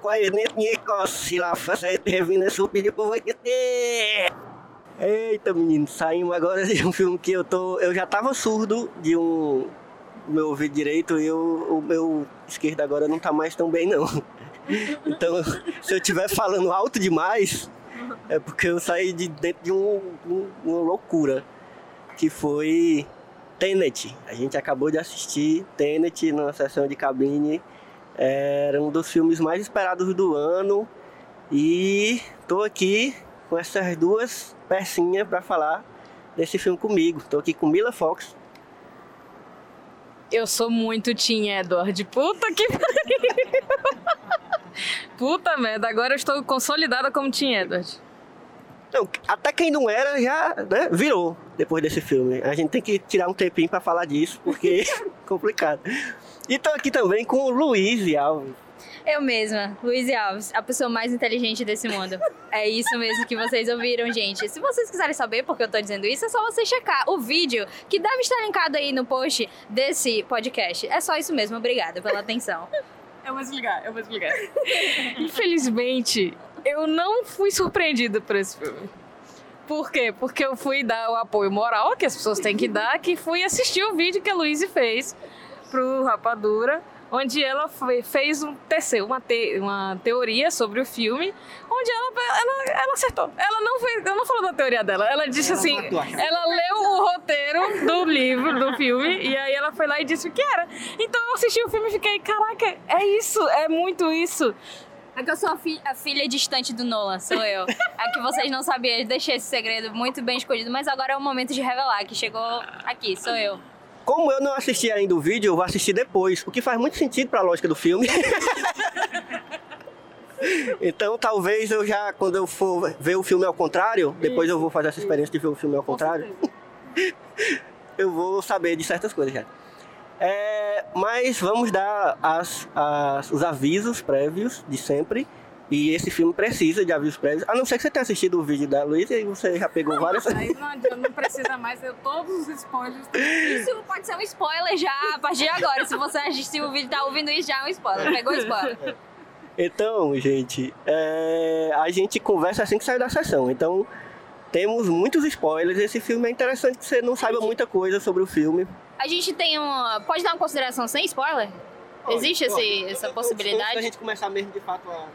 Coerente com se lá fazer termina subir por ter. Eita menino, saímos agora de um filme que eu tô. Eu já tava surdo de um meu ouvido direito e o meu esquerdo agora não tá mais tão bem não. Então, se eu estiver falando alto demais, é porque eu saí de dentro de um, um, uma loucura. Que foi Tenet. A gente acabou de assistir Tenet na sessão de cabine era um dos filmes mais esperados do ano e tô aqui com essas duas pecinhas para falar desse filme comigo. Tô aqui com Mila Fox. Eu sou muito Tim Edward. Puta que pariu. Puta merda, agora eu estou consolidada como Tim Edward. Não, até quem não era já né, virou depois desse filme. A gente tem que tirar um tempinho para falar disso, porque é complicado. E tô aqui também com o Luiz Alves. Eu mesma, Luiz Alves, a pessoa mais inteligente desse mundo. É isso mesmo que vocês ouviram, gente. Se vocês quiserem saber por que eu tô dizendo isso, é só você checar o vídeo que deve estar linkado aí no post desse podcast. É só isso mesmo, obrigada pela atenção. Eu vou explicar, eu vou explicar. Infelizmente, eu não fui surpreendida por esse filme. Por quê? Porque eu fui dar o apoio moral que as pessoas têm que dar, que fui assistir o vídeo que a Luísa fez pro Rapadura, onde ela foi, fez um TC, uma, te, uma teoria sobre o filme, onde ela, ela, ela acertou. Ela não, fez, ela não falou da teoria dela, ela disse ela assim, ela leu o roteiro do livro, do filme, e aí ela foi lá e disse o que era. Então eu assisti o filme e fiquei, caraca, é isso, é muito isso. É que eu sou a, fi a, filha distante do Nolan, sou eu. É que vocês não sabiam, eu deixei esse segredo muito bem escondido, mas agora é o momento de revelar que chegou aqui, sou eu. Como eu não assisti ainda o vídeo, eu vou assistir depois, o que faz muito sentido para a lógica do filme. então, talvez eu já, quando eu for ver o filme ao contrário, depois eu vou fazer essa experiência de ver o filme ao contrário, eu vou saber de certas coisas já. É, mas vamos dar as, as, os avisos prévios de sempre. E esse filme precisa de avisos prévios. A não ser que você tenha assistido o vídeo da Luísa e você já pegou várias. Aí não adianta, não precisa mais ter todos os spoilers. Isso pode ser um spoiler já a partir de agora. Se você assistiu o vídeo e tá ouvindo isso, já é um spoiler. Pegou spoiler. Então, gente, é... a gente conversa assim que sai da sessão. Então, temos muitos spoilers. Esse filme é interessante que você não saiba muita coisa sobre o filme. A gente tem uma. Pode dar uma consideração sem spoiler? Pode, Existe pode. Esse, essa possibilidade? Antes da gente começar mesmo de fato a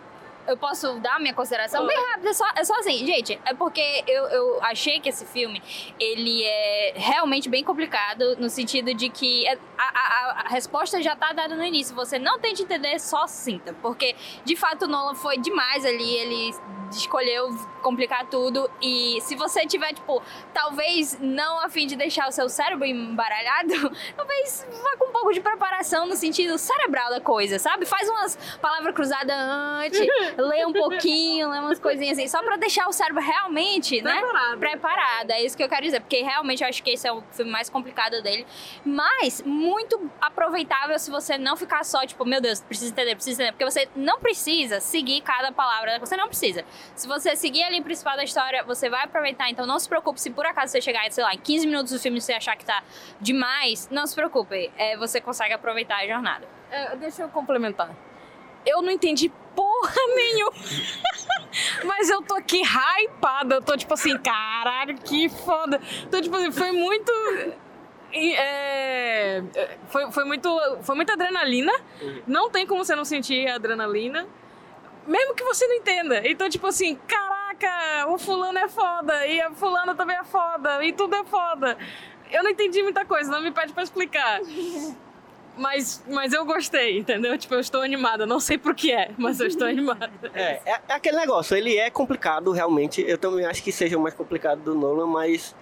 eu posso dar minha consideração bem rápida, é só, é só assim, gente, é porque eu, eu achei que esse filme, ele é realmente bem complicado, no sentido de que a, a, a resposta já tá dada no início, você não tente entender, só sinta, porque de fato o Nolan foi demais ali, ele escolheu complicar tudo e se você tiver, tipo, talvez não a fim de deixar o seu cérebro embaralhado, talvez vá com um pouco de preparação no sentido cerebral da coisa, sabe? Faz umas palavras cruzadas antes, lê um pouquinho, lê umas coisinhas assim, só pra deixar o cérebro realmente, né? Preparado. Preparado. É isso que eu quero dizer, porque realmente eu acho que esse é o filme mais complicado dele, mas muito aproveitável se você não ficar só, tipo, meu Deus, precisa entender, precisa entender, porque você não precisa seguir cada palavra, você não precisa. Se você seguir a linha principal da história, você vai aproveitar, então não se preocupe se por acaso você chegar, sei lá, em 15 minutos do filme e você achar que tá demais, não se preocupe, é, você consegue aproveitar a jornada. É, deixa eu complementar. Eu não entendi porra nenhuma. Mas eu tô aqui hypada. Eu tô tipo assim, caralho, que foda. Então, tipo assim, foi muito. É, foi, foi, muito, foi muita adrenalina. Não tem como você não sentir a adrenalina. Mesmo que você não entenda. Então, tipo assim, caraca caraca, o fulano é foda, e a fulana também é foda, e tudo é foda. Eu não entendi muita coisa, não me pede pra explicar. Mas, mas eu gostei, entendeu? Tipo, eu estou animada. Não sei por que é, mas eu estou animada. É, é, é aquele negócio, ele é complicado realmente. Eu também acho que seja o mais complicado do Nolan, mas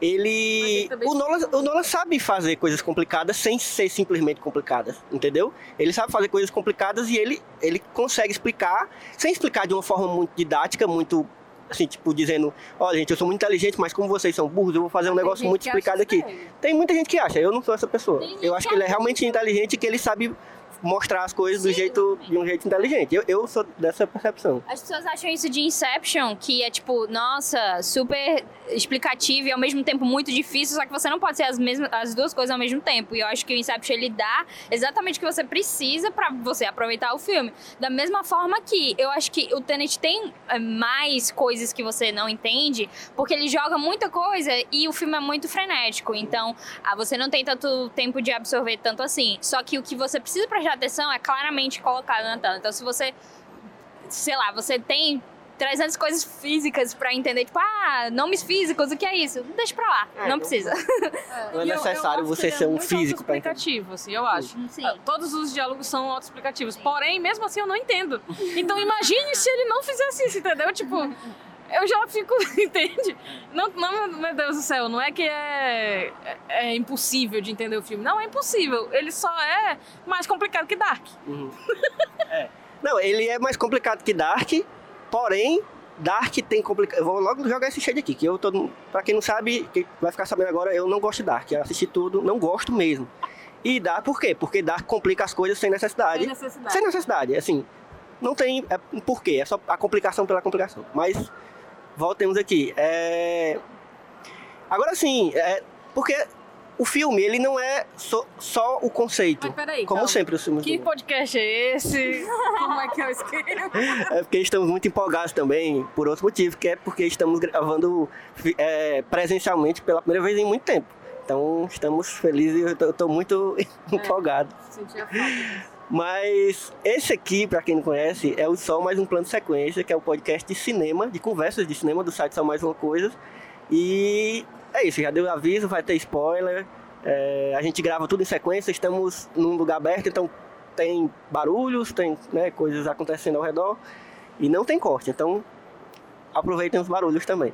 ele. O, Nolan, o Nolan sabe fazer coisas complicadas sem ser simplesmente complicadas, entendeu? Ele sabe fazer coisas complicadas e ele, ele consegue explicar, sem explicar de uma forma muito didática, muito. Assim, tipo, dizendo, olha, gente, eu sou muito inteligente, mas como vocês são burros, eu vou fazer um negócio muito explicado aqui. Tem muita gente que acha, eu não sou essa pessoa. Eu acho que ele é realmente inteligente e que ele sabe mostrar as coisas do jeito, de um jeito inteligente. Eu, eu sou dessa percepção. As pessoas acham isso de Inception, que é tipo, nossa, super explicativo e ao mesmo tempo muito difícil, só que você não pode ser as, mesmas, as duas coisas ao mesmo tempo. E eu acho que o Inception ele dá exatamente o que você precisa pra você aproveitar o filme. Da mesma forma que eu acho que o Tenet tem é, mais coisas que você não entende, porque ele joga muita coisa e o filme é muito frenético. Então, ah, você não tem tanto tempo de absorver tanto assim. Só que o que você precisa prestar atenção é claramente colocado na tela. Então, se você sei lá, você tem 300 coisas físicas pra entender, tipo, ah, nomes físicos, o que é isso? Deixa pra lá, É, não precisa. Não é E eu- eu necessário você ser é um muito físico pra entender. autoexplicativo, assim, eu acho. Sim. Ah, Todos os diálogos são autoexplicativos. Porém, mesmo assim, eu não entendo. Então, imagine se ele não fizesse isso, entendeu? Tipo, eu já fico, entende? Não, não, meu Deus do céu, não é que é, é, é impossível de entender o filme. Não, é impossível. Ele só é mais complicado que Dark. Uhum. É. Não, ele é mais complicado que Dark, porém, Dark tem complicado. Eu vou logo jogar esse shade aqui, que eu todo. Pra quem não sabe, que vai ficar sabendo agora, eu não gosto de Dark. Eu assisti tudo, não gosto mesmo. E Dark, por quê? Porque Dark complica as coisas sem necessidade. Sem necessidade. Sem necessidade, assim. Não tem é, porquê, é só a complicação pela complicação. Mas, voltemos aqui. É... Agora sim, é... porque o filme, ele não é só, só o conceito. Mas peraí, Como calma. sempre os filmes. Que do- podcast é esse? Como é que é o esquema? É porque estamos muito empolgados também, por outro motivo, que é porque estamos gravando é, presencialmente pela primeira vez em muito tempo. Então estamos felizes e eu estou muito empolgado. Sentia falta disso. Mas esse aqui, para quem não conhece, é o Só Mais Um Plano Sequência, que é o podcast de cinema, de conversas de cinema do site Só Mais Uma Coisa. E é isso, já deu aviso, vai ter spoiler. É, a gente grava tudo em sequência, estamos num lugar aberto, então tem barulhos, tem né, coisas acontecendo ao redor e não tem corte, então aproveitem os barulhos também.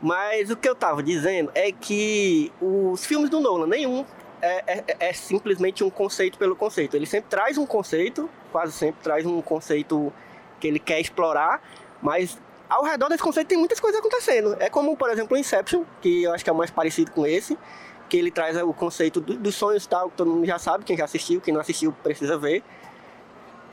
Mas o que eu tava dizendo é que os filmes do Nolan, nenhum é, é- é simplesmente um conceito pelo conceito. Ele sempre traz um conceito, quase sempre traz um conceito que ele quer explorar, mas ao redor desse conceito tem muitas coisas acontecendo. É como, por exemplo, o Inception, que eu acho que é o mais parecido com esse, que ele traz o conceito do- dos sonhos tal, que todo mundo já sabe, quem já assistiu, quem não assistiu precisa ver.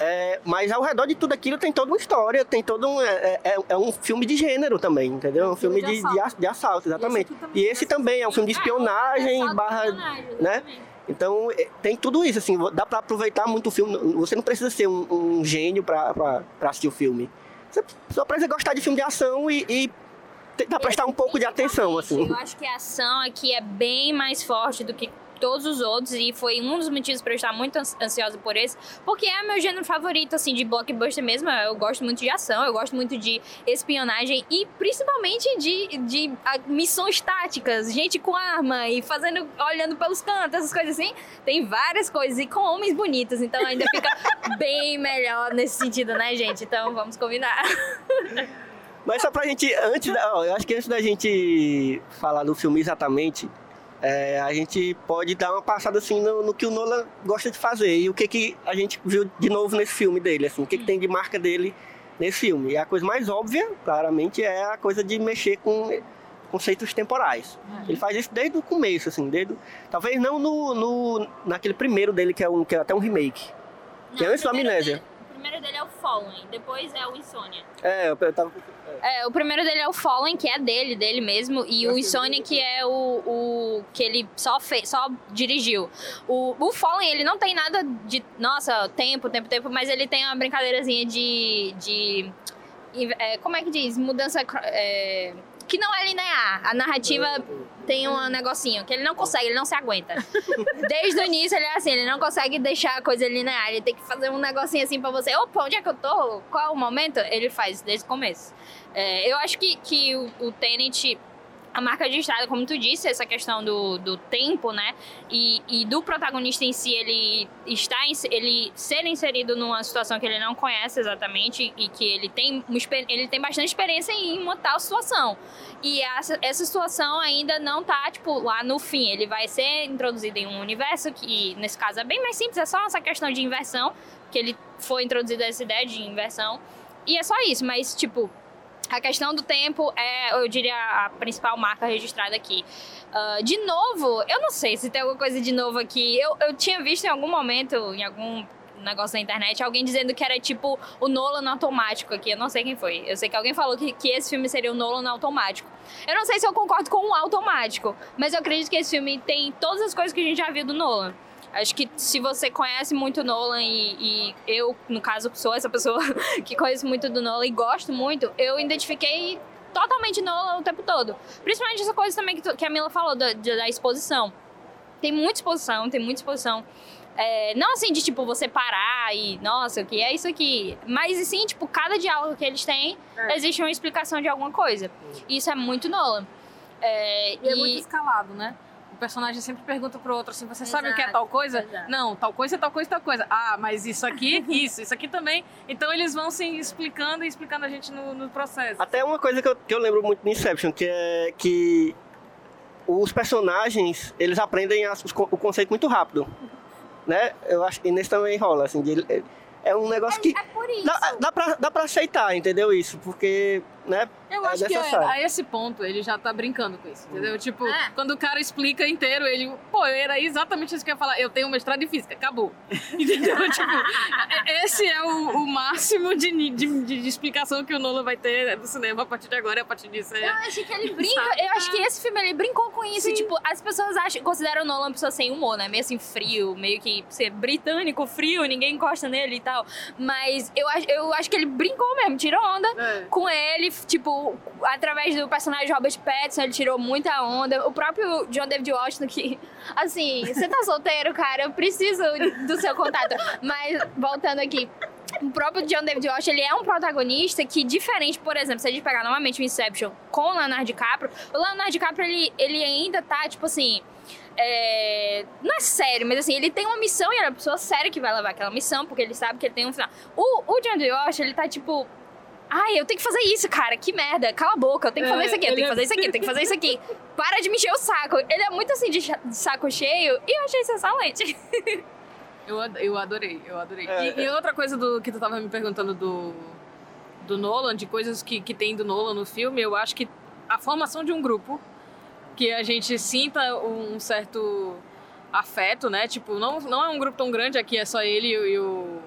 É, mas ao redor de tudo aquilo tem toda uma história, tem todo um. É, é- é um filme de gênero também, entendeu? É um filme de, de, a- de assalto, exatamente. também E esse também é um filme de espionagem, É barra. né? Então é, tem tudo isso, assim, dá pra aproveitar muito o filme. Você não precisa ser um, um gênio pra assistir o filme. Você só precisa gostar de filme de ação e, e tentar prestar um pouco de atenção, assim. Eu acho que a ação aqui é bem mais forte do que todos os outros e foi um dos motivos para eu estar muito ans- ansiosa por esse, porque é meu gênero favorito assim de blockbuster mesmo. Eu gosto muito de ação, eu gosto muito de espionagem e principalmente de, de ah, missões táticas, gente com arma e fazendo olhando pelos cantos, essas coisas assim. Tem várias coisas e com homens bonitos, então ainda fica bem melhor nesse sentido, né, gente? Então vamos combinar. Mas só pra gente, antes da, ó, eu acho que antes da gente falar do filme exatamente, é, a gente pode dar uma passada assim no, no que o Nolan gosta de fazer e o que, que a gente viu de novo nesse filme dele, assim, o que, que tem de marca dele nesse filme. E a coisa mais óbvia, claramente, é a coisa de mexer com conceitos temporais. Ele faz isso desde o começo, assim, desde talvez não no, no naquele primeiro dele que é um que é até um remake. Que é antes do Amnésia. Primeiro dele é o Fallen, depois é o Insônia. É, eu, eu tava É, o primeiro dele é o Fallen, que é dele, dele mesmo, e o Insônia, que é o, o que ele só fez, só dirigiu. O, o Fallen, ele não tem nada de, nossa, tempo, tempo, tempo, mas ele tem uma brincadeirazinha de, de é, como é que diz? Mudança, é, que não é linear. A narrativa tem um negocinho que ele não consegue, ele não se aguenta. Desde o início ele é assim, ele não consegue deixar a coisa linear, ele tem que fazer um negocinho assim pra você. Opa, onde é que eu tô? Qual é o momento? Ele faz desde o começo. É, eu acho que, que o, o Tenet a marca registrada, como tu disse, essa questão do, do tempo, né? E, e do protagonista em si, ele está ele ser inserido numa situação que ele não conhece exatamente e que ele tem, ele tem bastante experiência em uma tal situação. E essa, essa situação ainda não tá, tipo, lá no fim. Ele vai ser introduzido em um universo que, nesse caso, é bem mais simples, é só essa questão de inversão, que ele foi introduzido essa ideia de inversão. E é só isso, mas, tipo, a questão do tempo é, eu diria, a principal marca registrada aqui. Uh, de novo, eu não sei se tem alguma coisa de novo aqui. Eu, eu tinha visto em algum momento, em algum negócio na internet, alguém dizendo que era tipo o Nolan automático aqui. Eu não sei quem foi. Eu sei que alguém falou que, que esse filme seria o Nolan automático. Eu não sei se eu concordo com o automático, mas eu acredito que esse filme tem todas as coisas que a gente já viu do Nolan. Acho que se você conhece muito Nolan e, e, eu, no caso, sou essa pessoa que conhece muito do Nolan e gosto muito, eu identifiquei totalmente Nolan o tempo todo. Principalmente essa coisa também que, que a Mila falou da, da exposição. Tem muita exposição, tem muita exposição. É, não assim de tipo você parar e nossa, o que é isso aqui? Mas sim, tipo, cada diálogo que eles têm, é. existe uma explicação de alguma coisa. E isso é muito Nolan. É, e, e é muito escalado, né? Personagem sempre pergunta pro outro assim: você exato, sabe o que é tal coisa? Exato. Não, tal coisa é tal coisa, tal coisa. Ah, mas isso aqui, isso, isso aqui também. Então eles vão se explicando e explicando a gente no, no processo. Até uma coisa que eu, que eu lembro muito no Inception, que é que os personagens, eles aprendem as, o conceito muito rápido. Né? Eu acho que nesse também rola, assim, de, é um negócio é, que. É por isso. Dá, dá, pra, dá pra aceitar, entendeu? Isso, porque, né? Eu é acho que é, a esse ponto ele já tá brincando com isso, entendeu? Tipo, é. quando o cara explica inteiro, ele, pô, era exatamente isso que eu ia falar. Eu tenho mestrado em física, acabou. entendeu? tipo, esse é o, o máximo de, de, de, explicação que o Nolan vai ter do cinema a partir de agora e a partir disso. É, eu acho que ele brinca. Sabe? Eu acho que esse filme ele brincou com isso. Sim. Tipo, as pessoas acham, consideram o Nolan uma pessoa sem humor, né? Meio assim, frio, meio que ser britânico, frio, ninguém encosta nele e tal. Mas eu, eu acho que ele brincou mesmo, tirou onda é. com ele, tipo, através do personagem Robert Pattinson, ele tirou muita onda. O próprio John David Washington, que, assim, você tá solteiro, cara, eu preciso do seu contato. Mas, voltando aqui, o próprio John David Washington, ele é um protagonista que, diferente, por exemplo, se a gente pegar novamente o Inception com o Leonardo DiCaprio, o Leonardo DiCaprio, ele, ele ainda tá, tipo assim... É... não é sério, mas assim, ele tem uma missão e ele é uma pessoa séria que vai levar aquela missão, porque ele sabe que ele tem um final. O, o John David Washington, ele tá, tipo, Ai, eu tenho que fazer isso, cara. Que merda. Cala a boca. Eu tenho que fazer é, isso aqui, eu tenho que fazer isso aqui, eu tenho que fazer isso aqui. Para de me encher o saco. Ele é muito assim de, saco cheio e eu achei isso excelente. Eu, eu adorei, eu adorei. É, e, é. e, outra coisa do que tu tava me perguntando do, do Nolan, de coisas que, que tem do Nolan no filme, eu acho que a formação de um grupo, que a gente sinta um certo afeto, né? Tipo, não, não é um grupo tão grande, aqui é só ele e o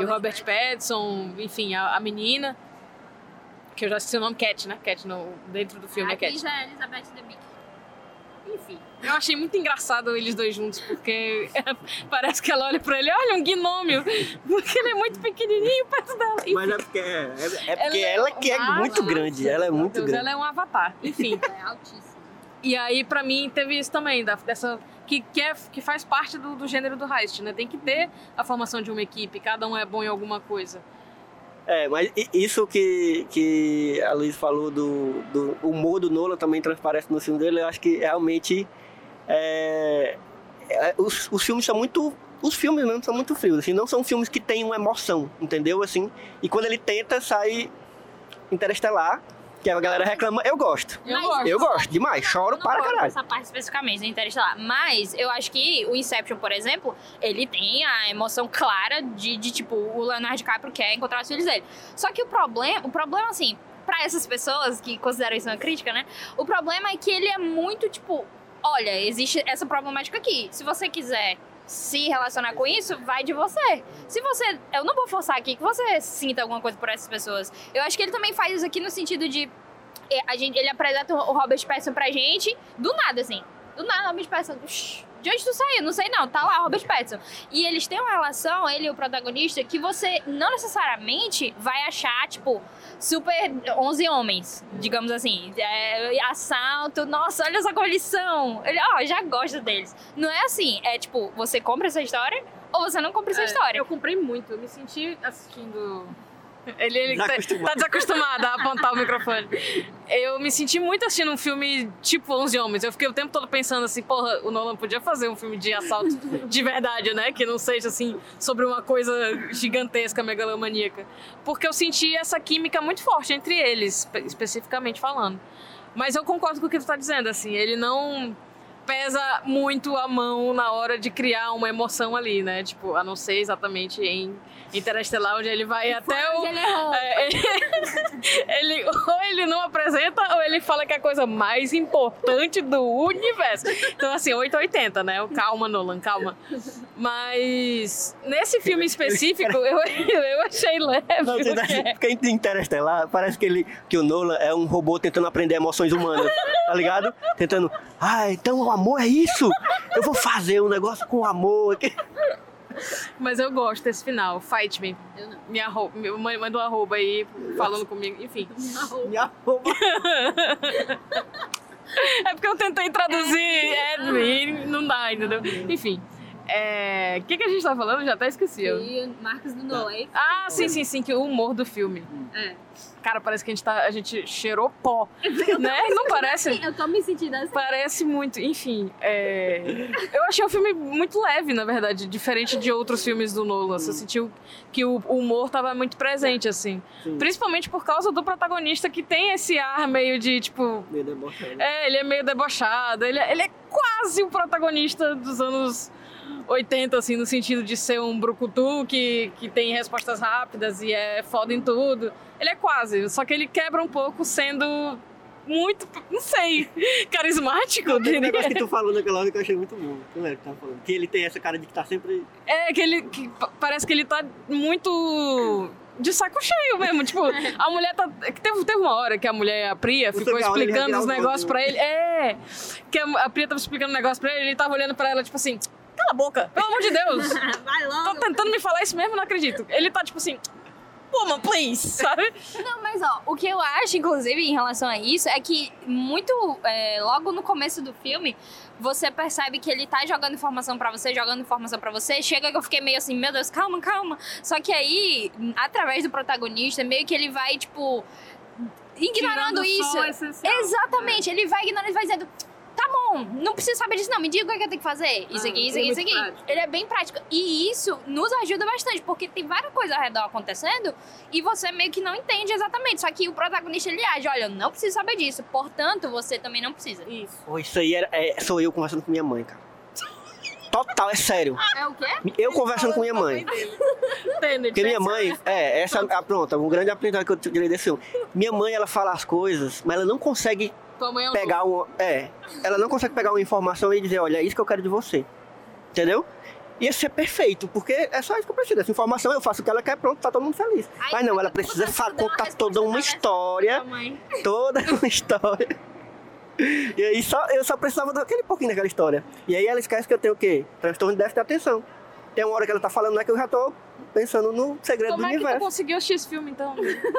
e o Robert Pattinson, enfim, a, a, menina, que eu já esqueci o nome, Cat, né? Cat no, dentro do filme, a é Cat. já é Elizabeth Debicki. Enfim, eu achei muito engraçado eles dois juntos, porque parece que ela olha pra ele, olha, um gnômio, porque ele é muito pequenininho perto dela. Enfim. Mas é porque, é, é porque ela, ela que é muito grande, ela é muito Deus, grande. Ela é um avatar, enfim. é altíssima. E aí, pra mim, teve isso também, dessa que, que, é, que faz parte do, do gênero do heist, né? Tem que ter a formação de uma equipe, cada um é bom em alguma coisa. É, mas isso que, que a Luiz falou do, do humor do Nolan também transparece no filme dele, eu acho que realmente é, é, os, os filmes são muito os filmes mesmo são muito frios, assim, não são filmes que têm uma emoção, entendeu? Assim, e quando ele tenta sair interestelar, que a galera reclama, eu gosto. Eu gosto. Eu gosto demais, choro não para caralho. Essa parte especificamente do Interestelar. Mas eu acho que o Inception, por exemplo, ele tem a emoção clara de, de tipo, o Leonardo DiCaprio quer encontrar os filhos dele. Só que o problema, o problema assim, para essas pessoas que consideram isso uma crítica, né? O problema é que ele é muito tipo, olha, existe essa problemática aqui. Se você quiser se relacionar com isso, vai de você. Se você. Eu não vou forçar aqui que você sinta alguma coisa por essas pessoas. Eu acho que ele também faz isso aqui no sentido de. É, a gente, ele apresenta o Robert Pattinson pra gente do nada, assim. Do nada, Robert Pattinson. "Shh, De onde tu saiu? Não sei não, tá lá, Robert Pattinson. E eles têm uma relação, ele e o protagonista, que você não necessariamente vai achar, tipo, super 11 homens, digamos assim. É, assalto, nossa, olha só como eles são. Ele, ó, já gosto deles. Não é assim, é tipo, você compra essa história ou você não compra essa É, história. Eu comprei muito, eu me senti assistindo. Ele, ele tá, tá desacostumado a apontar o microfone. Eu me senti muito assistindo um filme tipo 11 Homens. Eu fiquei o tempo todo pensando assim, porra, o Nolan podia fazer um filme de assalto de verdade, né? Que não seja assim, sobre uma coisa gigantesca, megalomaníaca. Porque eu senti essa química muito forte entre eles, espe- especificamente falando. Mas eu concordo com o que tu tá dizendo, assim, ele não pesa muito a mão na hora de criar uma emoção ali, né? Tipo, a não ser exatamente em Interestelar, onde ele vai até o. Ele errou. É, ele, ele- ou ele não apresenta, ou ele fala que é a coisa mais importante do universo. Então, assim, 880, né? Calma, Nolan, calma. Mas nesse filme específico, eu, eu achei leve. Não, tá- porque- Porque em Interestelar, parece que, ele, que o Nolan é um robô tentando aprender emoções humanas, tá ligado? Tentando, ah, então o amor é isso? Eu vou fazer um negócio com amor aqui. Mas eu gosto desse final. Fight me. Me arroba, manda um arroba aí falando comigo. Enfim. Me arroba. É porque eu tentei traduzir é, não dá, entendeu? Enfim. É, O que, que a gente tá falando? Já até esqueci. eu. E marcas do Nolan. Ah, sim, sim, sim, que o humor do filme. É. Cara, parece que a gente, tá, a gente cheirou pó. né? Não parece? Eu tô me sentindo assim. Parece muito. Enfim, é, eu achei o filme muito leve, na verdade, diferente de outros filmes do Nolan. Você sentiu que o o humor tava muito presente, assim. Sim. Principalmente por causa do protagonista que tem esse ar meio de, tipo, Meio debochado. é, ele é meio debochado. Ele, é- ele é quase o protagonista dos anos 80, assim, no sentido de ser um brucutu que, que tem respostas rápidas e é foda em tudo. Ele é quase, só que ele quebra um pouco sendo muito, não sei, carismático. Aquele diria. negócio que tu falou naquela hora que eu achei muito bom. É que tá falando? Que ele tem essa cara de que tá sempre. É, que ele que pa- parece que ele tá muito de saco cheio mesmo. Tipo, a mulher tá. é Teve, teve uma hora que a mulher, a Priya, Você ficou explicando os o negócios rosto, pra ele. É! Que a, a Priya tava explicando um negócio pra ele, ele tava olhando pra ela, tipo assim, cala a boca, pelo amor de Deus! Vai Tô tentando me falar isso mesmo, não acredito. Ele tá tipo assim. Woman, please, sabe? Não, mas ó, o que eu acho, inclusive, em relação a isso, é que muito é, logo no começo do filme, você percebe que ele tá jogando informação pra você, jogando informação pra você. Chega que eu fiquei meio assim, meu Deus, calma, calma. Só que aí, através do protagonista, meio que ele vai, tipo, ignorando isso. Exatamente, ele vai ignorando, ele vai dizendo. Tá bom, não preciso saber disso, não. Me diga o que, é que eu tenho que fazer. Isso Ah, aqui, isso aqui, é isso muito aqui. prático. Ele é bem prático. E isso nos ajuda bastante, porque tem várias coisas ao redor acontecendo e você meio que não entende exatamente. Só que o protagonista ele age: olha, eu não preciso saber disso. Portanto, você também não precisa. Isso. Pô, isso aí era, é, sou eu conversando com minha mãe, cara. Total, é sério. É o quê? Eu conversando com minha mãe. Porque minha mãe, é, essa, ah, pronto, um grande aprendizado que eu tirei desse filme. Minha mãe, ela fala as coisas, mas ela não consegue é pegar um. É, ela não consegue pegar uma informação e dizer, olha, é isso que eu quero de você. Entendeu? E isso é perfeito, porque é só isso que eu preciso. Essa informação eu faço o que ela quer, pronto, tá todo mundo feliz. Aí Mas não, ela precisa contar toda uma história, toda uma história. E aí só, eu só precisava daquele pouquinho daquela história. E aí ela esquece que eu tenho o quê? Transtorno de déficit de atenção. Tem uma hora que ela tá falando, né, que eu já tô pensando no segredo Como do é que tu universo. conseguiu assistir esse filme, então?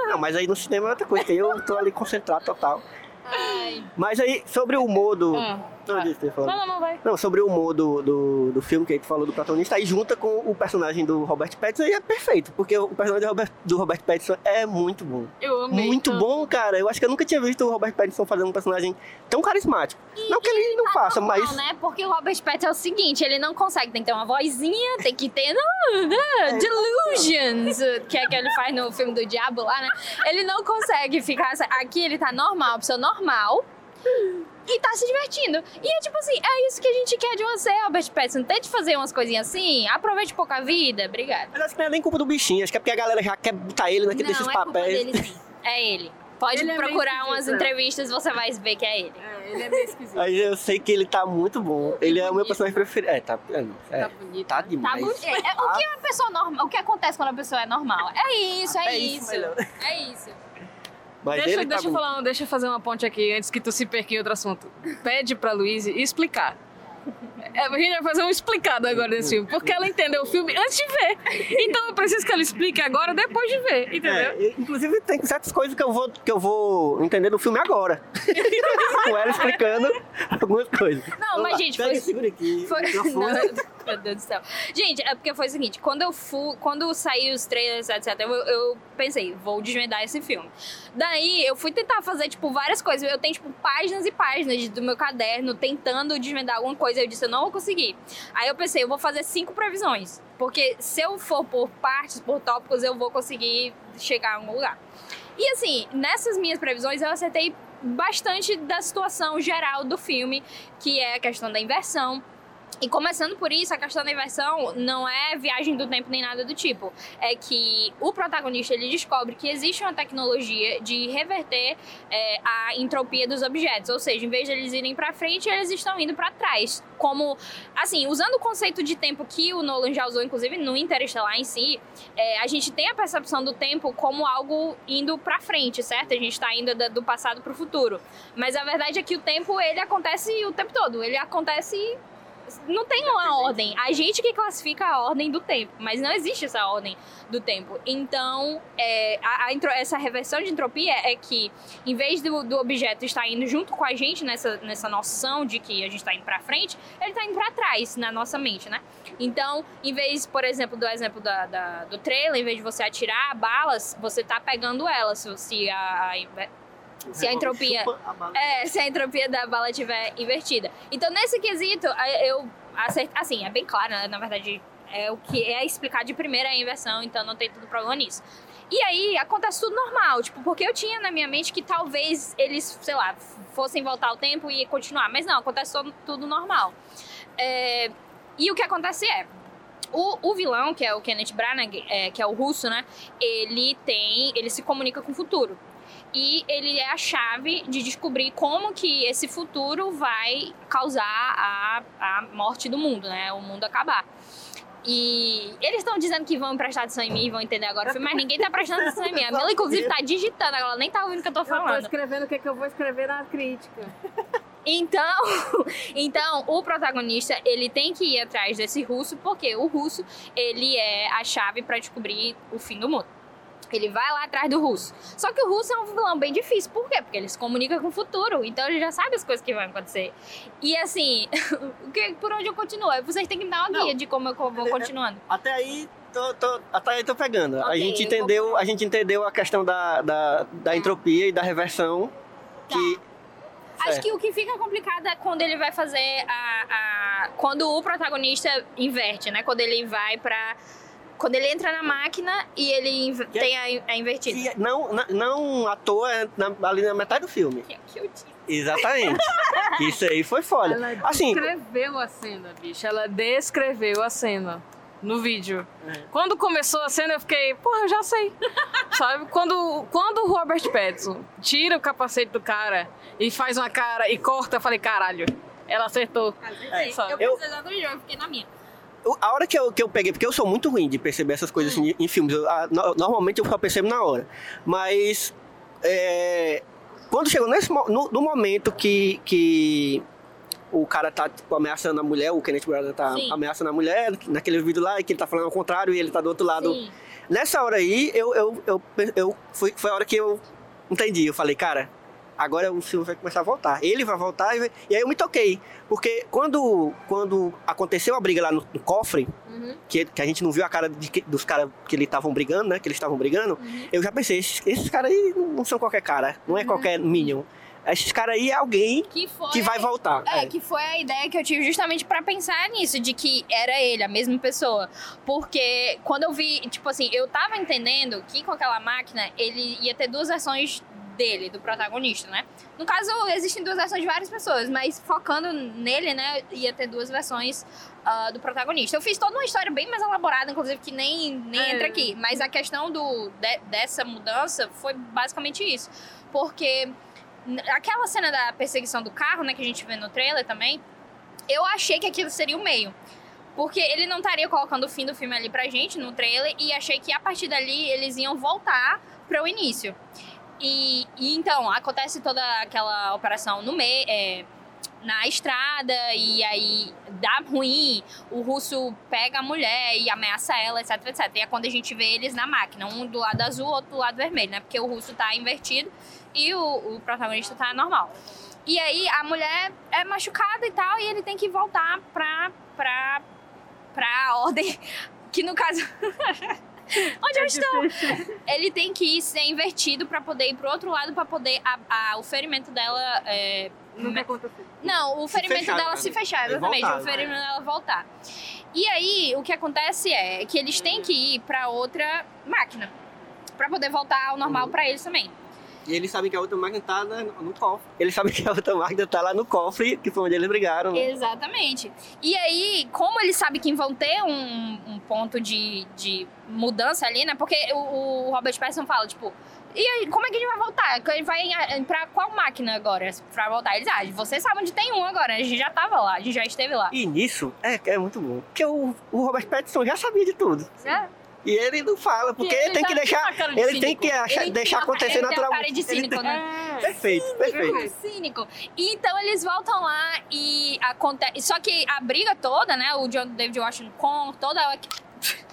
Não, mas aí no cinema é outra coisa, que eu tô ali concentrado total. Ai. Mas aí, sobre o humor do. Ah, Não, disse, falar. Não, não, não, vai. Não, sobre o humor do, do, do filme que gente falou do protagonista, aí junta com o personagem do Robert Pattinson e é perfeito, porque o personagem do Robert, do Robert Pattinson é muito bom. Eu amei. Muito tanto. bom, cara. Eu acho que eu nunca tinha visto o Robert Pattinson fazendo um personagem tão carismático. não que ele não faça, Normal, mas. né? Porque o Robert Pattinson é o seguinte, ele não consegue, tem que ter uma vozinha, tem que ter não, não, delusions, que é que ele faz no filme do Diabo lá, né? Ele não consegue ficar aqui, ele tá normal, pessoa normal. E tá se divertindo. E é tipo assim, é isso que a gente quer de você, Robert Pattinson. Tente fazer umas coisinhas assim, aproveite um pouco a vida. Obrigada. Mas acho que não é nem culpa do bichinho, acho que é porque a galera já quer botar ele naquele desses não, é culpa papéis. dele sim. É ele. Pode Ele é procurar esquisito, umas é. entrevistas, você vai ver que é ele. É, ele é meio esquisito. Aí eu sei que ele tá muito bom. Ele é o meu bonito. personagem preferido. É, tá. É, Tá bonito. tá Tá demais. muito. É, é, o que a pessoa normal. O que acontece quando a pessoa é normal? É isso, é, É isso, isso. É isso. Mas Deixa, tá deixa eu muito- falar, deixa eu fazer uma ponte aqui antes que tu se perca em outro assunto. Pede pra Luiz explicar. É, a gente vai fazer um explicado agora desse filme, porque ela entendeu o filme antes de ver. Então eu preciso que ela explique agora depois de ver, entendeu? É, inclusive tem certas coisas que eu vou, que eu vou entender no filme agora. Com ela explicando algumas coisas. Não, Vamos mas, lá, gente, foi- segura aqui. Foi... Não, meu Deus do céu. Gente, é porque foi o seguinte, quando eu fui, quando saiu os trailers, etc, eu, eu pensei, vou desvendar esse filme. Daí eu fui tentar fazer, tipo, várias coisas. Eu tenho, tipo, páginas e páginas do meu caderno tentando desvendar alguma coisa. Eu disse, eu não vou conseguir. Aí eu pensei, eu vou fazer cinco previsões. Porque se eu for por partes, por tópicos, eu vou conseguir chegar a algum lugar. E assim, nessas minhas previsões eu acertei bastante da situação geral do filme, que é a questão da inversão. E começando por isso, a questão da inversão não é viagem do tempo nem nada do tipo. É que o protagonista ele descobre que existe uma tecnologia de reverter é, a entropia dos objetos. Ou seja, em vez de eles irem para frente, eles estão indo para trás. Como, assim, usando o conceito de tempo que o Nolan já usou, inclusive no Interestelar em si, é, a gente tem a percepção do tempo como algo indo para frente, certo? A gente está indo do passado para o futuro. Mas a verdade é que o tempo ele acontece o tempo todo. Ele acontece não tem uma ordem. A gente que classifica a ordem do tempo, mas não existe essa ordem do tempo. Então, é, a, a essa reversão de entropia é que, em vez do, do objeto estar indo junto com a gente nessa, nessa noção de que a gente está indo para frente, ele está indo para trás na nossa mente, né? Então, em vez, por exemplo, do exemplo da, da- do trailer, em vez de você atirar balas, você tá pegando elas. Se, a, a se a entropia. É, se a entropia da bala estiver invertida. Então, nesse quesito, eu acertei. Assim, é bem claro, né? Na verdade, é o que é explicar de primeira a inversão, então não tem tudo problema nisso. E aí, acontece tudo normal, tipo, porque eu tinha na minha mente que talvez eles, sei lá, fossem voltar ao tempo e continuar. Mas não, acontece todo- tudo normal. É, e o que acontece é. O, o vilão, que é o Kenneth Branagh, é, que é o russo, né? Ele tem. Ele se comunica com o futuro e ele é a chave de descobrir como que esse futuro vai causar a, a morte do mundo, né? O mundo acabar. E eles estão dizendo que vão prestar atenção em mim, vão entender agora o filme, mas ninguém tá prestando atenção em mim. A Mila, inclusive, tá digitando, ela nem tá ouvindo o que eu tô Eu tô falando. escrevendo o que, que eu vou escrever na crítica. Então, então, o protagonista, ele tem que ir atrás desse russo, porque o russo, ele é a chave pra descobrir o fim do mundo. Ele vai lá atrás do russo. Só que o russo é um vilão bem difícil. Por quê? Porque ele se comunica com o futuro. Então ele já sabe as coisas que vão acontecer. E assim, por onde eu continuo? Vocês têm que me dar uma Não. guia de como eu vou continuando. Até aí, tô, tô- até aí tô pegando. a, Ok, gente eu vou- entendeu, a gente entendeu a questão da, da, da entropia e da reversão. Que, Acho que o que fica complicado é quando ele vai fazer a, a- Quando o protagonista inverte, né? Quando ele vai pra. Quando ele entra na máquina e ele inv- Que- tem a, a invertida. que não, não, não à toa é na- ali na metade do filme. Que, que eu disse. Exatamente. Isso aí foi foda. Ela Assim, descreveu a cena, bicho. Ela descreveu a cena no vídeo. É. Quando começou a cena, eu fiquei, porra, eu já sei. Sabe? Quando, quando o Robert Pattinson tira o capacete do cara e faz uma cara e corta, eu falei, caralho, ela acertou. É? Eu Eu- pensei exatamente, eu fiquei na minha. A hora que eu, que eu peguei, porque eu sou muito ruim de perceber essas coisas assim, em filmes. eu- no- normalmente eu só percebo na hora. Mas é, quando chegou nesse no, no momento que, que o cara tá tipo, ameaçando a mulher, o Kenneth Branagh tá Sim. ameaçando a mulher, naquele vídeo lá, e que ele tá falando ao contrário e ele tá do outro lado. Sim. Nessa hora aí, eu, eu, eu, eu foi, foi a hora que eu entendi. Eu falei, cara, agora o filme vai começar a voltar. Ele vai voltar e, vai- e aí eu me toquei. Porque quando, quando aconteceu a briga lá no, no cofre, Uhum. que, que a gente não viu a cara de dos caras que eles estavam brigando, né? Que eles estavam brigando, Uhum. eu já pensei, esses, esses caras aí não são qualquer cara, não é qualquer Minion. Esses caras aí é alguém Que foi. que vai voltar. É, É. que foi a ideia que eu tive justamente pra pensar nisso, de que era ele, a mesma pessoa. Porque quando eu vi, tipo assim, eu tava entendendo que com aquela máquina ele ia ter duas versões dele, do protagonista, né? No caso, existem duas versões de várias pessoas, mas focando nele, né, ia ter duas versões ah, do protagonista. Eu fiz toda uma história bem mais elaborada, inclusive, que nem, nem É. entra aqui. Mas a questão do, de- dessa mudança foi basicamente isso. Porque aquela cena da perseguição do carro, né, que a gente vê no trailer também, eu achei que aquilo seria o meio. Porque ele não estaria colocando o fim do filme ali pra gente no trailer e achei que a partir dali eles iam voltar para o início. E, e então, acontece toda aquela operação no meio. É, na estrada e aí dá ruim, o russo pega a mulher e ameaça ela, etc, etc. E é quando a gente vê eles na máquina, um do lado azul, outro do lado vermelho, né? Porque o russo tá invertido e o, o protagonista tá normal. E aí a mulher é machucada e tal, e ele tem que voltar pra, pra, pra ordem, que no caso... Onde eu estou? Ele tem que ir ser invertido pra poder ir pro outro lado, pra poder a, a- o ferimento dela é, Nunca aconteceu. não, o ferimento fechar, dela né? se fechar, exatamente. voltar, o ferimento dela voltar. E aí, o que acontece é que eles têm que ir pra outra máquina. Pra poder voltar ao normal Uhum. pra eles também. E eles sabem que a outra máquina tá na- no cofre. Eles sabem que a outra máquina tá lá no cofre, que foi onde eles brigaram. né? Exatamente. E aí, como eles sabem que vão ter um, um ponto de, de mudança ali, né? Porque o, o Robert Pattinson fala, tipo... E aí, como é que a gente vai voltar? Ele vai em- pra qual máquina agora pra voltar? Eles, ah, vocês sabem onde tem um agora. A gente já tava lá, a gente já esteve lá. E nisso, é, é muito bom. Porque o, o Robert Pattinson já sabia de tudo. É. E ele não fala, porque ele ele tem já que tem deixar. de Ele tem cínico. que achar- Ele deixar tem acontecer ele tem a naturalmente. cara de cínico, Ele tem- né? Perfeito, perfeito. cínico. E então eles voltam lá e acontece. Só que a briga toda, né? O John David Washington com toda equi-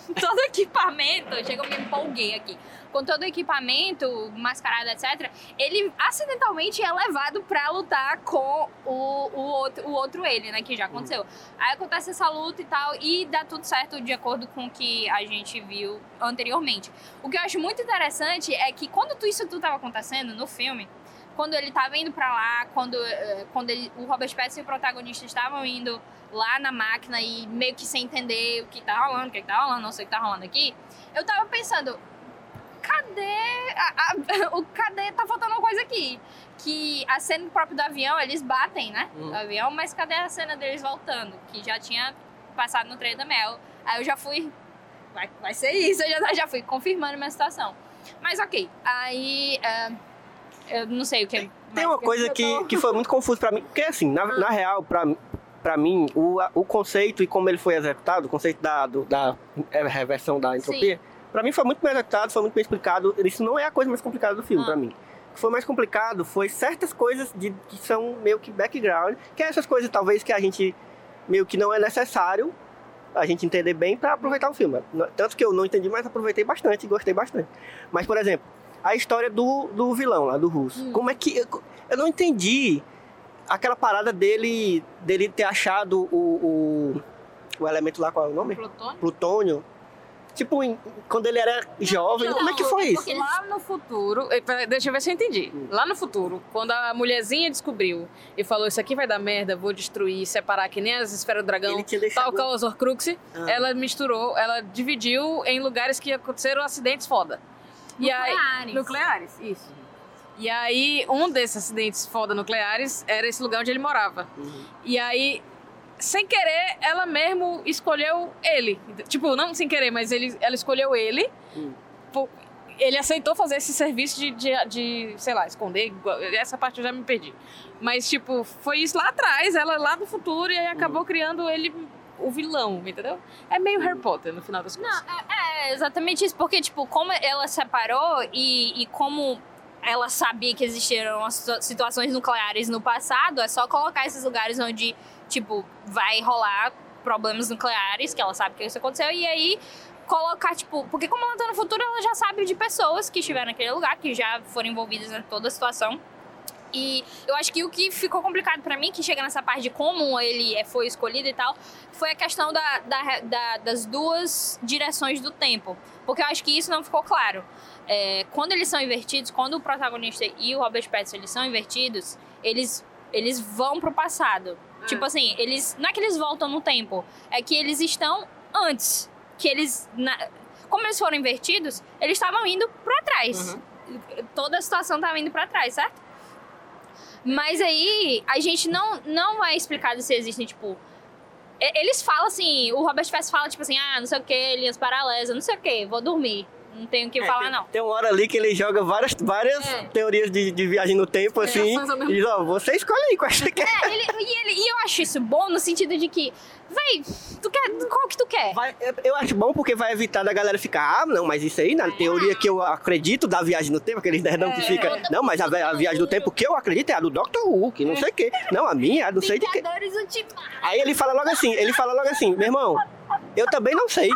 todo equipamento. Chega, eu me empolguei aqui. Com todo o equipamento, mascarado, etc. Ele acidentalmente é levado pra lutar com o, o, outro, o outro ele, né? Que já aconteceu. Aí acontece essa luta e tal, e dá tudo certo de acordo com o que a gente viu anteriormente. O que eu acho muito interessante é que quando tu- isso tudo tava acontecendo no filme, quando ele tava indo pra lá, quando, eh, quando ele- o Robert Pattinson e o protagonista estavam indo lá na máquina e meio que sem entender o que tá rolando, o que, que tá rolando, não sei o que tá rolando aqui, eu tava pensando, cadê a- a- o cadê tá faltando uma coisa aqui que a cena própria do avião eles batem né Uhum. do avião mas cadê a cena deles voltando que já tinha passado no trem da Mel aí eu já fui vai, vai ser isso eu já, já fui confirmando minha situação mas ok aí ah, eu não sei o que Tem mais uma coisa que, que foi muito confuso pra mim. Porque, assim, na, Ah. na real, pra, pra mim, o, o conceito e como ele foi executado, o conceito da, do- da é, reversão da entropia, pra mim foi muito bem executado, foi muito bem explicado. Isso não é a coisa mais complicada do filme, Ah. pra mim. O que foi mais complicado foi certas coisas de, que são meio que background, que é essas coisas, talvez, que a gente meio que não é necessário a gente entender bem pra aproveitar o filme. Tanto que eu não entendi, mas aproveitei bastante e gostei bastante. Mas, por exemplo, a história do, do vilão lá, do russo. Hum. Como é que. Eu, eu não entendi aquela parada dele dele ter achado o, o, o elemento lá, qual é o nome? Plutônio? Plutônio. Tipo, em- quando ele era jovem, como é que foi isso? Lá no futuro, eh, deixa eu ver se eu entendi. Lá no futuro, quando a mulherzinha descobriu e falou: Isso aqui vai dar merda, vou destruir, separar que nem as esferas do dragão, tal qual os Horcrux, Ah. ela misturou, ela dividiu em lugares que aconteceram acidentes foda. E aí, Nucleares. nucleares, isso. E aí, um desses acidentes foda nucleares era esse lugar onde ele morava. Uhum. E aí, sem querer, ela mesmo escolheu ele. Tipo, não sem querer, mas ele, ela escolheu ele. Hum. Pô, Ele aceitou fazer esse serviço de, de, de, sei lá, esconder. Essa parte eu já me perdi. Mas, tipo, foi isso lá atrás, ela lá no futuro, e aí acabou criando ele o vilão, entendeu? É meio Harry Potter, no final das contas. Não, é, é exatamente isso. Porque, tipo, como ela separou e, e como ela sabia que existiram situações nucleares no passado, é só colocar esses lugares onde, tipo, vai rolar problemas nucleares, que ela sabe que isso aconteceu, e aí colocar, tipo, porque como ela tá no futuro, ela já sabe de pessoas que estiveram naquele lugar, que já foram envolvidas em toda a situação. E eu acho que o que ficou complicado pra mim, que chega nessa parte de como ele é- foi escolhido e tal, foi a questão da, da- da- das duas direções do tempo. Porque eu acho que isso não ficou claro. É, quando eles são invertidos, quando o protagonista e o Robert Pattinson eles são invertidos, eles, eles vão pro passado. Tipo assim, eles não é que eles voltam no tempo, é que eles estão antes. Que eles. na- como eles foram invertidos, eles estavam indo pra trás. Toda a situação tava indo pra trás, certo? Mas aí a gente não, não é explicado se existem, tipo. Eles falam assim, o Robert Pattinson fala, tipo assim, ah, não sei o que, linhas paralelas, não sei o que, vou dormir. Não tenho o que É, falar, tem, não. Tem uma hora ali que ele joga várias, várias É. teorias de, de viagem no tempo, assim, e diz, ó, você escolhe aí qual você quer. É, ele, e, ele, e eu acho isso bom no sentido de que, véi, tu quer, qual que tu quer? Vai- eu- acho bom porque vai evitar da galera ficar, ah, não, mas isso aí, na teoria que eu acredito da viagem no tempo, aqueles nerdão que fica, não, mas a, a viagem do tempo que eu acredito é a do Dr. Who, que não sei o quê. Não, a minha é a não sei de quê. Aí ele fala logo assim, ele fala logo assim, meu irmão, eu também não sei.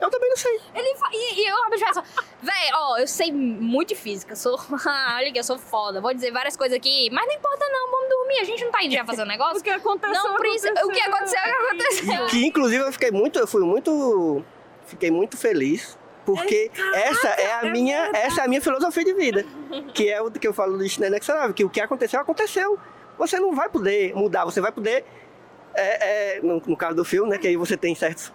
Eu também não sei. Ele fa... E, e o Robert Pattinson, véi, ó, eu sei muito de física, sou, olha que eu sou foda, vou dizer várias coisas aqui, mas não importa não, vamos dormir, a gente não tá indo já fazer um negócio. O que aconteceu, Não precisa, o que aconteceu, o que aconteceu. Que inclusive eu fiquei muito, eu fui muito, fiquei muito feliz. Porque essa é a minha, essa é a minha filosofia de vida. Que é o que eu falo do Schneider Inexorável, que o que aconteceu, aconteceu. Você não vai poder mudar, você vai poder. É, é, no, no caso do filme, né? Que aí você tem certos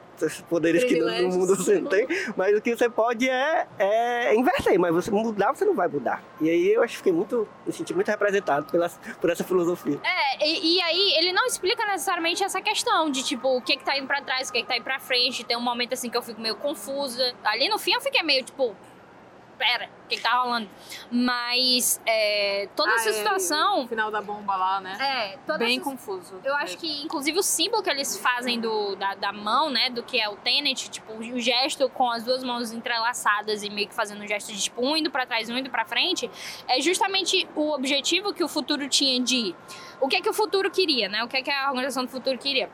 poderes que no, mundo você não tem, mas o que você pode é, é inverter, mas você mudar, você não vai mudar. E aí eu acho que fiquei muito, me senti muito representado pela, por essa filosofia. É, e, e aí ele não explica necessariamente essa questão de tipo, o que que tá indo pra trás, o que que tá indo pra frente. Tem um momento assim que eu fico meio confusa. Ali no fim eu fiquei meio tipo, pera, o que que tá rolando? Mas é, toda Ah, essa é, situação. O final da bomba lá, né? É, toda Bem essa confuso. Eu acho que, inclusive, o símbolo que eles fazem do, da, da mão, né? Do que é o Tenet, tipo, o gesto com as duas mãos entrelaçadas e meio que fazendo um gesto de, tipo, um indo pra trás, um indo pra frente, é justamente o objetivo que o futuro tinha de... O que é que o futuro queria, né? O que é que a organização do futuro queria?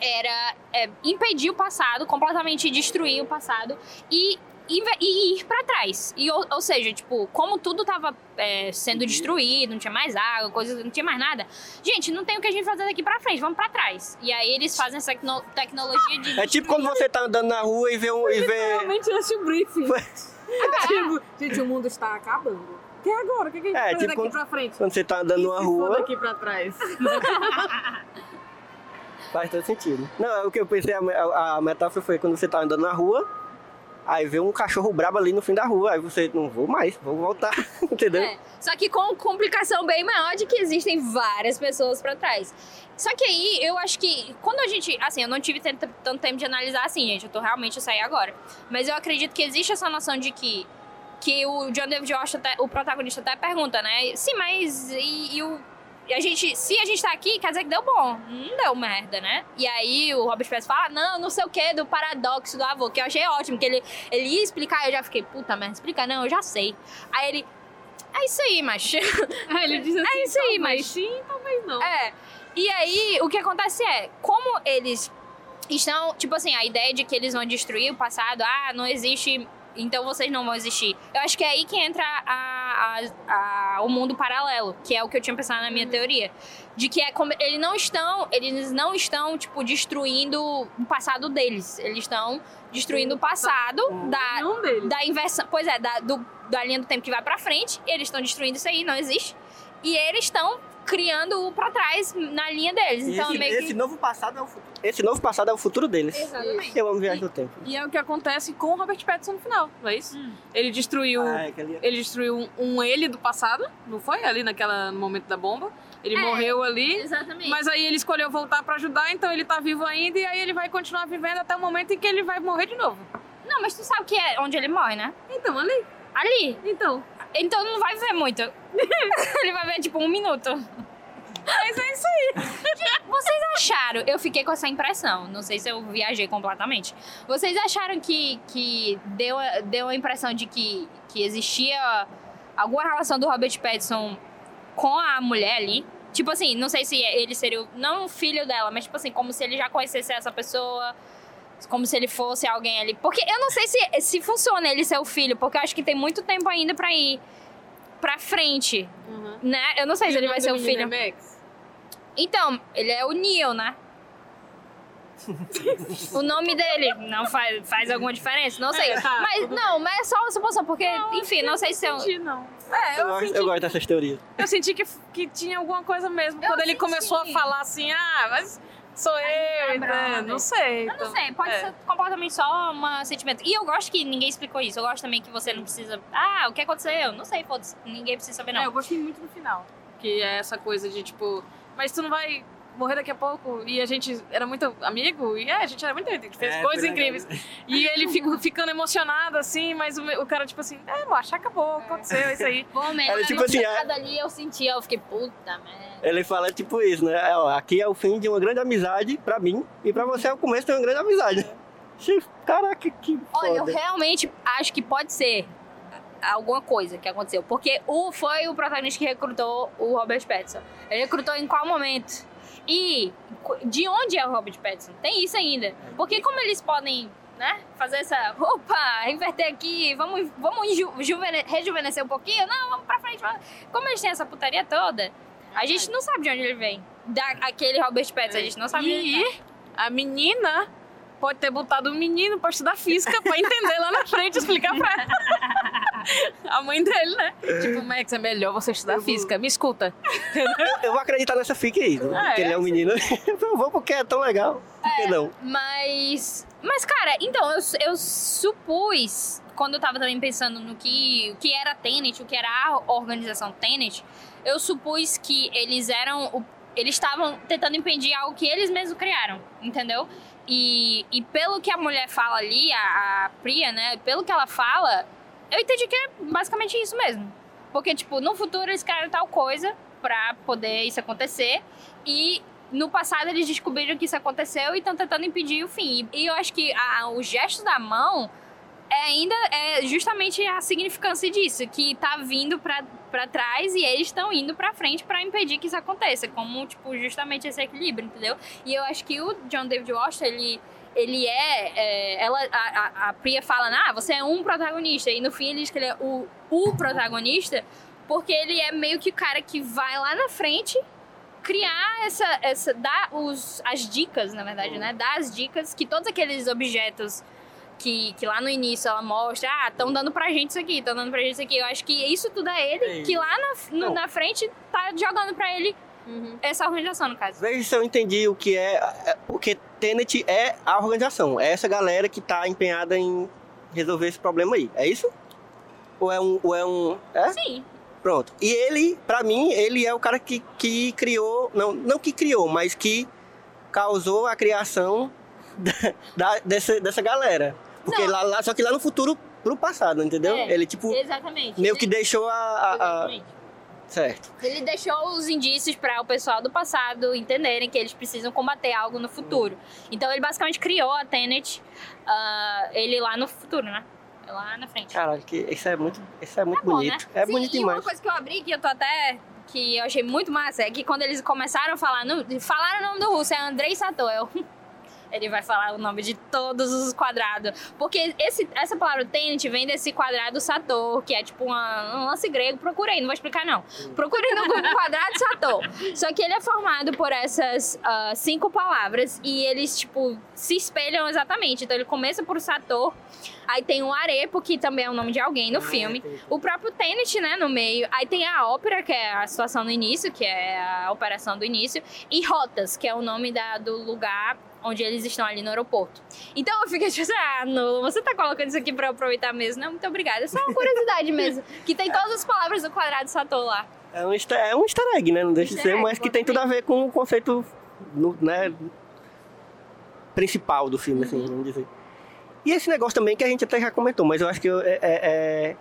Era é, impedir o passado, completamente destruir o passado e inve- e ir pra trás. E, ou, ou seja, tipo, como tudo tava é, sendo destruído, não tinha mais água, coisa, não tinha mais nada. Gente, não tem o que a gente fazer daqui pra frente, vamos pra trás. E aí eles fazem essa tecno- tecnologia de. É tipo quando você tá andando na rua e vê um. E vê... Realmente esse o briefing. tipo, gente, o mundo está acabando. E agora? O que, que a gente É, vai fazer tipo daqui quando- pra frente? Quando você tá andando E for rua, daqui pra trás. faz todo sentido. Não, o que eu pensei, a, a- a metáfora foi quando você tá andando na rua, aí vê um cachorro brabo ali no fim da rua, aí você, não vou mais, vou voltar, entendeu? É, só que com complicação bem maior de que existem várias pessoas pra trás. Só que aí eu acho que quando a gente. Assim, eu não tive tanto, tanto tempo de analisar assim, gente. Eu tô realmente eu saí agora. Mas eu acredito que existe essa noção de que. Que o John David Washington, o protagonista, até pergunta, né? Sim, mas. E, e o. e a gente, se a gente tá aqui, quer dizer que deu bom. Não deu merda, né? E aí o Robert Pattinson fala, não, não sei o que, do paradoxo do avô, que eu achei ótimo, que ele, ele ia explicar, eu já fiquei, puta merda, explica não, eu já sei. Aí ele, é isso aí, macho. Aí ele diz assim, É isso aí, mas- sim, talvez não. É. E aí, o que acontece é, como eles estão, tipo assim, a ideia de que eles vão destruir o passado, ah, não existe, então vocês não vão existir. Eu acho que é aí que entra a, a- a- o mundo paralelo, que é o que eu tinha pensado na minha teoria. De que é como eles não estão, eles não estão, tipo, destruindo o passado deles. Eles estão destruindo o passado da, Nenhum deles. da inversão, pois é, da, do, da linha do tempo que vai pra frente, eles estão destruindo isso aí, não existe. E eles estão criando o pra trás na linha deles. E Então, esse, meio que... esse novo passado é o futuro. Esse novo passado é o futuro deles. Exatamente. Eu amo viagem no tempo. E é o que acontece com o Robert Pattinson no final, não é isso? Hum. Ele destruiu... Ah, é aquele- Ele destruiu um, ele do passado, não foi? Ali naquela, no momento da bomba. Ele É. morreu ali. Exatamente. Mas aí ele escolheu voltar pra ajudar, então ele tá vivo ainda e aí ele vai continuar vivendo até o momento em que ele vai morrer de novo. Não, mas tu sabe que é onde ele morre, né? Então, ali. Ali. Então. Então não vai ver muito. ele vai ver tipo um minuto. Mas é isso aí. Vocês acharam, eu fiquei com essa impressão, não sei se eu viajei completamente. Vocês acharam que, que deu, deu a impressão de que, que existia alguma relação do Robert Pattinson com a mulher ali? Tipo assim, não sei se ele seria, o- não o filho dela, mas tipo assim, como se ele já conhecesse essa pessoa, como se ele fosse alguém ali. Porque eu não sei se, se funciona ele ser o filho, porque eu acho que tem muito tempo ainda pra ir pra frente, né? Eu não sei se ele vai ser o filho. Max. Então, ele é o Neil, né? o nome dele não faz, faz alguma diferença? Não sei. É, tá, mas não, mas é só uma suposição, porque, enfim, não sei se é um. Senti, não. É, Eu, eu, gosto, senti, eu gosto dessas teorias. eu senti que, que tinha alguma coisa mesmo. Eu Quando ele senti. começou a falar assim, ah, mas sou eu, tá né? não sei. Eu não então, sei, pode é. ser completamente só um sentimento. E eu gosto que ninguém explicou isso. Eu gosto também que você não precisa. Ah, o que aconteceu? Não sei, foda-se. Ninguém precisa saber, não. É, eu gostei muito do final. Que é essa coisa de tipo, mas tu não vai morrer daqui a pouco. E a gente era muito amigo. E é, a gente era muito. A gente fez É, coisas incríveis. E ele fico, ficando emocionado assim, mas o, o cara, tipo assim, é, macho, acabou, aconteceu isso aí. Pô, mesmo, Era tipo assim, emocionado ali, eu senti, eu fiquei, puta merda. Ele fala tipo isso, né? É, ó, aqui é o fim de uma grande amizade pra mim e pra você é o começo de uma grande amizade. Caraca, que Olha, eu realmente acho que pode ser alguma coisa que aconteceu. Porque o foi o protagonista que recrutou o Robert Pattinson. Ele recrutou em qual momento? E de onde é o Robert Pattinson? Tem isso ainda. Porque como eles podem, né, fazer essa, opa, inverter aqui, vamos, vamos ju- juvene- rejuvenescer um pouquinho? Não, vamos pra frente. vamos. Como eles têm essa putaria toda, a gente não sabe de onde ele vem. Da, aquele Robert Pattinson, a gente não sabe E a menina pode ter botado o menino pra estudar física pra entender lá na frente explicar pra ela. A mãe dele, né? Tipo, Max, é melhor você estudar física. Me escuta. Eu vou acreditar nessa fic aí, Ah, que ele é? é um menino. Eu vou porque é tão legal. Por que não? Mas. Mas, cara, então, eu, eu supus, quando eu tava também pensando no que, o que era Tenet, o que era a organização Tenet, eu supus que eles eram. o- eles estavam tentando impedir algo que eles mesmos criaram, entendeu? E, e pelo que a mulher fala ali, a, a Priya, né? Pelo que ela fala, eu entendi que é basicamente isso mesmo. Porque, tipo, no futuro eles criaram tal coisa pra poder isso acontecer. E no passado eles descobriram que isso aconteceu e estão tentando impedir o fim. E eu acho que a- o gesto da mão é ainda é justamente a significância disso, que tá vindo pra trás e eles estão indo pra frente pra impedir que isso aconteça, como, tipo, justamente esse equilíbrio, entendeu? E eu acho que o John David Washington, ele ele é, é, ela a, a, a Priya fala, ah, você é um protagonista e no fim ele diz que ele é o, o protagonista porque ele é meio que o cara que vai lá na frente criar essa, essa dar os, as dicas, na verdade, né? Dar as dicas que todos aqueles objetos que, que lá no início ela mostra, ah, estão dando pra gente isso aqui, estão dando pra gente isso aqui. Eu acho que isso tudo é ele, É que lá na, no- na frente tá jogando pra ele essa organização, no caso. Veja se eu entendi o que é. é, Porque Tenet é a organização. É essa galera que tá empenhada em resolver esse problema aí. É isso? Ou é um. Ou é um. É? Sim. Pronto. E ele, pra mim, ele é o cara que, que criou. Não, não que criou, mas que causou a criação da, da- dessa, dessa galera. Porque lá, lá- só que lá no futuro, pro passado, entendeu? É, ele, tipo, Exatamente. meio que deixou a. a- a-. Certo. Ele deixou os indícios para o pessoal do passado entenderem que eles precisam combater algo no futuro. Então ele basicamente criou a Tenet, ah, ele lá no futuro, né? Lá na frente. Caralho, que isso é muito, isso é muito Tá bom, bonito. né? É Sim, bonito e demais. uma coisa que eu abri que eu tô até que eu achei muito massa é que quando eles começaram a falar, no, falaram o nome do russo, é Andrei Sato. Eu, ele vai falar o nome de todos os quadrados. Porque esse, essa palavra Tenet vem desse quadrado Sator, que é tipo uma- um lance grego. Procurei, não vou explicar não. Procurei no Google quadrado Sator. Só que ele é formado por essas ah, cinco palavras e eles, tipo, se espelham exatamente. Então ele começa por Sator, aí tem o Arepo, que também é o nome de alguém no filme. O próprio Tenet, né, no meio. Aí tem a ópera, que é a situação no início, que é a operação do início. E Rotas, que é o nome da, do lugar onde eles estão ali no aeroporto. Então eu fiquei tipo assim, ah, Nulo, você tá colocando isso aqui pra eu aproveitar mesmo? Não, muito obrigada. É só uma curiosidade mesmo. Que tem todas as palavras do quadrado Sator lá. É um, easter, é um easter egg, né? Não deixa de Easter ser, egg, mas que tem tudo a ver com o conceito né, principal do filme, assim, vamos dizer. E esse negócio também que a gente até já comentou, mas eu acho que eu- é- é- é-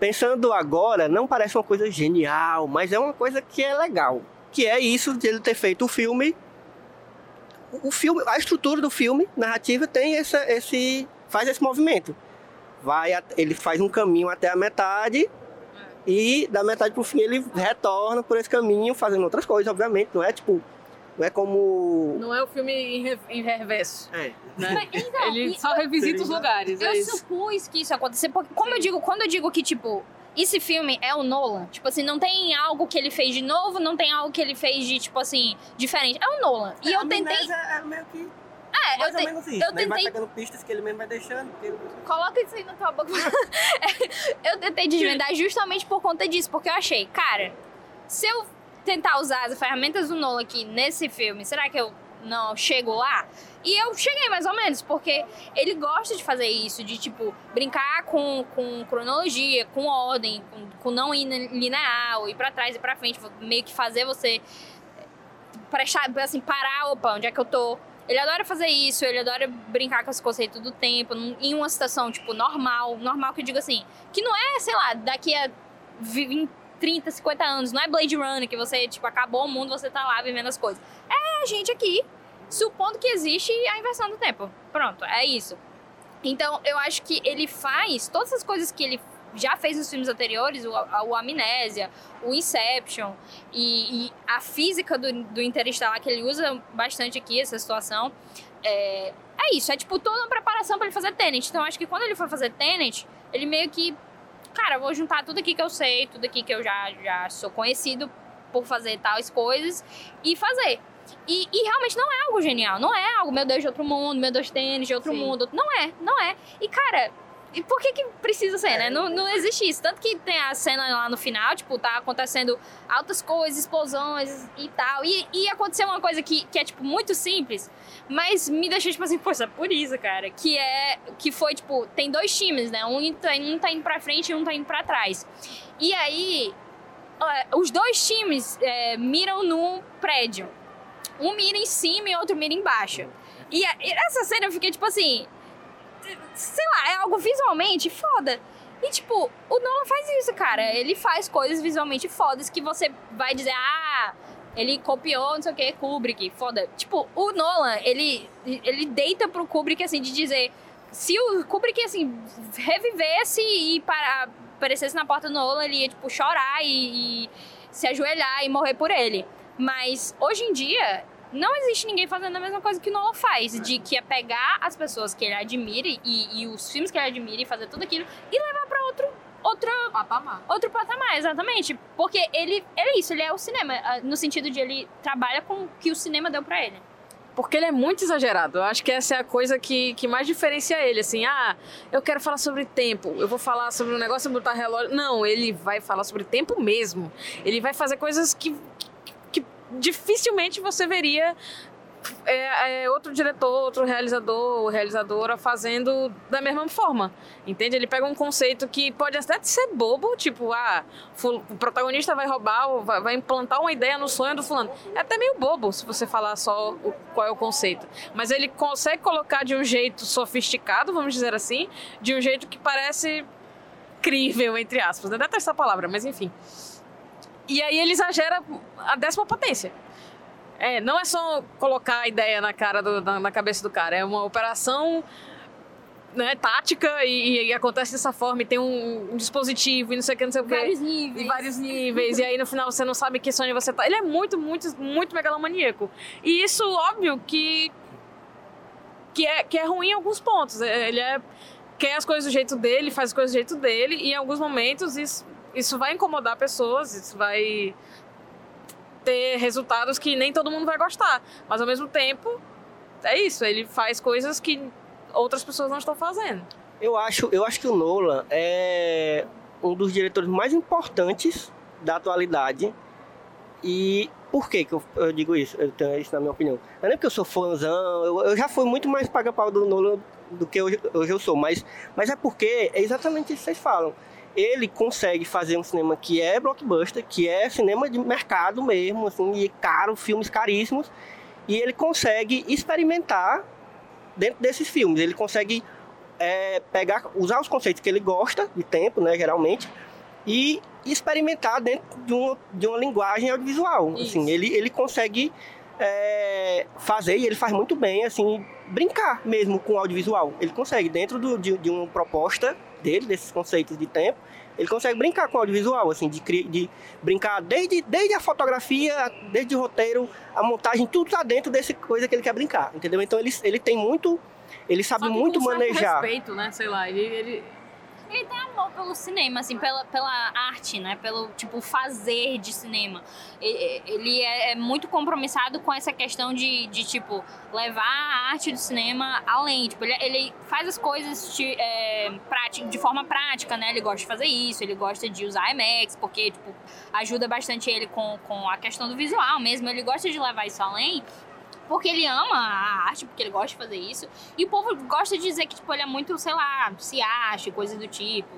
pensando agora, não parece uma coisa genial, mas é uma coisa que é legal. Que é isso de ele ter feito o filme. O filme, a estrutura do filme, narrativa, tem essa, esse. faz esse movimento. Vai, ele faz um caminho até a metade e da metade pro fim ele retorna por esse caminho, fazendo outras coisas, obviamente. Não é tipo. Não é como. Não é o filme em, re- em reverso, É. né? Mas, então, Ele e só revisita os lugares, eu é supus que isso ia acontecer, porque como eu digo, quando eu digo que, tipo, esse filme é o Nolan, tipo assim, não tem algo que ele fez de novo, não tem algo que ele fez de, tipo assim, diferente. É o Nolan. E eu tentei. É, meio que. É, eu, Mais ou te, menos isso. eu Daí vai tentei- pegando pistas que ele mesmo vai deixando. ele- Coloca isso aí na tua boca. eu tentei desvendar justamente por conta disso, porque eu achei, cara, se eu tentar usar as ferramentas do Nolan aqui nesse filme, será que eu não chego lá? E eu cheguei mais ou menos, porque ele gosta de fazer isso, de tipo, brincar com, com cronologia, com ordem, com, com não ir linear, ir pra trás e pra frente, meio que fazer você prestar, assim, parar, opa, onde é que eu tô? Ele adora fazer isso, ele adora brincar com esse conceito do tempo, em uma situação, tipo, normal, normal que eu digo assim, que não é, sei lá, daqui a 20, 30, 50 anos, não é Blade Runner, que você, tipo, acabou o mundo, você tá lá vivendo as coisas. É a gente aqui, supondo que existe a inversão do tempo. Pronto, é isso. Então, eu acho que ele faz todas as coisas que ele já fez nos filmes anteriores, o, o Amnésia, o Inception e, e a física do, do Interestelar que ele usa bastante aqui, essa situação. É, é isso, é tipo toda uma preparação para ele fazer Tenet. Então, eu acho que quando ele for fazer Tenet, ele meio que, cara, vou juntar tudo aqui que eu sei, tudo aqui que eu já, já sou conhecido por fazer tais coisas e fazer. E, e realmente não é algo genial, não é algo, meu Deus, de outro mundo, meu Deus, tênis de outro Sim. mundo. Não é, não é. E, cara, e por que que precisa ser, né? Não, não existe isso. Tanto que tem a cena lá no final, tipo, tá acontecendo altas coisas, explosões e tal. E, e aconteceu uma coisa que, que é, tipo, muito simples, mas me deixou, tipo assim, poxa, por isso, cara. Que é, que foi, tipo, tem dois times, né? Um tá, um tá indo pra frente e um tá indo pra trás. E aí, os dois times é, miram num prédio. Um mira em cima e outro mira embaixo. E, a- e essa cena eu fiquei, tipo assim, sei lá, é algo visualmente foda. E, tipo, o Nolan faz isso, cara. Ele faz coisas visualmente fodas que você vai dizer, ah, ele copiou, não sei o que, Kubrick, foda. Tipo, o Nolan, ele, ele deita pro Kubrick, assim, de dizer, se o Kubrick, assim, revivesse e para, aparecesse na porta do Nolan, ele ia, tipo, chorar e, e se ajoelhar e morrer por ele. Mas, hoje em dia, não existe ninguém fazendo a mesma coisa que o Nolan faz, de que é pegar as pessoas que ele admira e, e os filmes que ele admira e fazer tudo aquilo e levar pra outro, outro, Patamar. outro patamar, exatamente. Porque ele, ele é isso, ele é o cinema, ah, no sentido de ele trabalha com o que o cinema deu pra ele. Porque ele é muito exagerado. Eu acho que essa é a coisa que, que mais diferencia ele. Assim, ah, eu quero falar sobre tempo, eu vou falar sobre um negócio e botar relógio. Não, ele vai falar sobre tempo mesmo. Ele vai fazer coisas que dificilmente você veria é, é, outro diretor, outro realizador ou realizadora fazendo da mesma forma. Entende? Ele pega um conceito que pode até ser bobo, tipo, ah, o protagonista vai roubar, ou vai, vai implantar uma ideia no sonho do fulano. É até meio bobo se você falar só o- qual é o conceito. Mas ele consegue colocar de um jeito sofisticado, vamos dizer assim, de um jeito que parece crível, entre aspas. Eu detesto essa palavra, mas enfim. E aí ele exagera a décima potência. É, não é só colocar a ideia na cara do- na, na cabeça do cara, é uma operação né, tática e, e acontece dessa forma e tem um, um dispositivo e não sei o que, não sei o que. Vários níveis. E vários níveis, e aí no final você não sabe que sonho você tá. Ele é muito, muito, muito megalomaníaco. E isso, óbvio, que. que é, que é ruim em alguns pontos. É, Ele é. quer as coisas do jeito dele, faz as coisas do jeito dele, e em alguns momentos isso, isso vai incomodar pessoas, isso vai ter resultados que nem todo mundo vai gostar. Mas ao mesmo tempo, é isso, ele faz coisas que outras pessoas não estão fazendo. Eu acho, eu acho que o Nolan é um dos diretores mais importantes da atualidade. E por que, que eu, eu digo isso? Eu tenho isso na minha opinião. Não é porque eu sou fãzão, eu, eu já fui muito mais paga-pau do Nolan do que hoje, hoje eu sou, mas, mas é porque é exatamente isso que vocês falam. Ele consegue fazer um cinema que é blockbuster, que é cinema de mercado mesmo, assim, e caro, filmes caríssimos, e ele consegue experimentar dentro desses filmes. Ele consegue é, pegar, usar os conceitos que ele gosta de tempo, né, geralmente, e experimentar dentro de uma, de uma linguagem audiovisual. Assim, ele, ele consegue é, fazer, e ele faz muito bem, assim, brincar mesmo com o audiovisual. Ele consegue, dentro do- de, de uma proposta dele, desses conceitos de tempo, ele consegue brincar com o audiovisual, assim, de, de brincar desde, desde a fotografia, desde o roteiro, a montagem, tudo tá dentro dessa coisa que ele quer brincar, entendeu? Então ele, ele tem muito, ele sabe muito manejar. respeito, né? Sei lá, ele- ele, Ele tem amor pelo cinema, assim, pela, pela arte, né? Pelo, tipo, fazer de cinema. Ele é é muito compromissado com essa questão de, de tipo, levar a arte do cinema além. Tipo, ele, ele faz as coisas de, é, prática, de forma prática, né? Ele gosta de fazer isso, ele gosta de usar IMAX, porque, tipo, ajuda bastante ele com, com a questão do visual mesmo. Ele gosta de levar isso além. Porque ele ama a arte, porque ele gosta de fazer isso. E o povo gosta de dizer que, tipo, ele é muito, sei lá, se acha, coisa do tipo.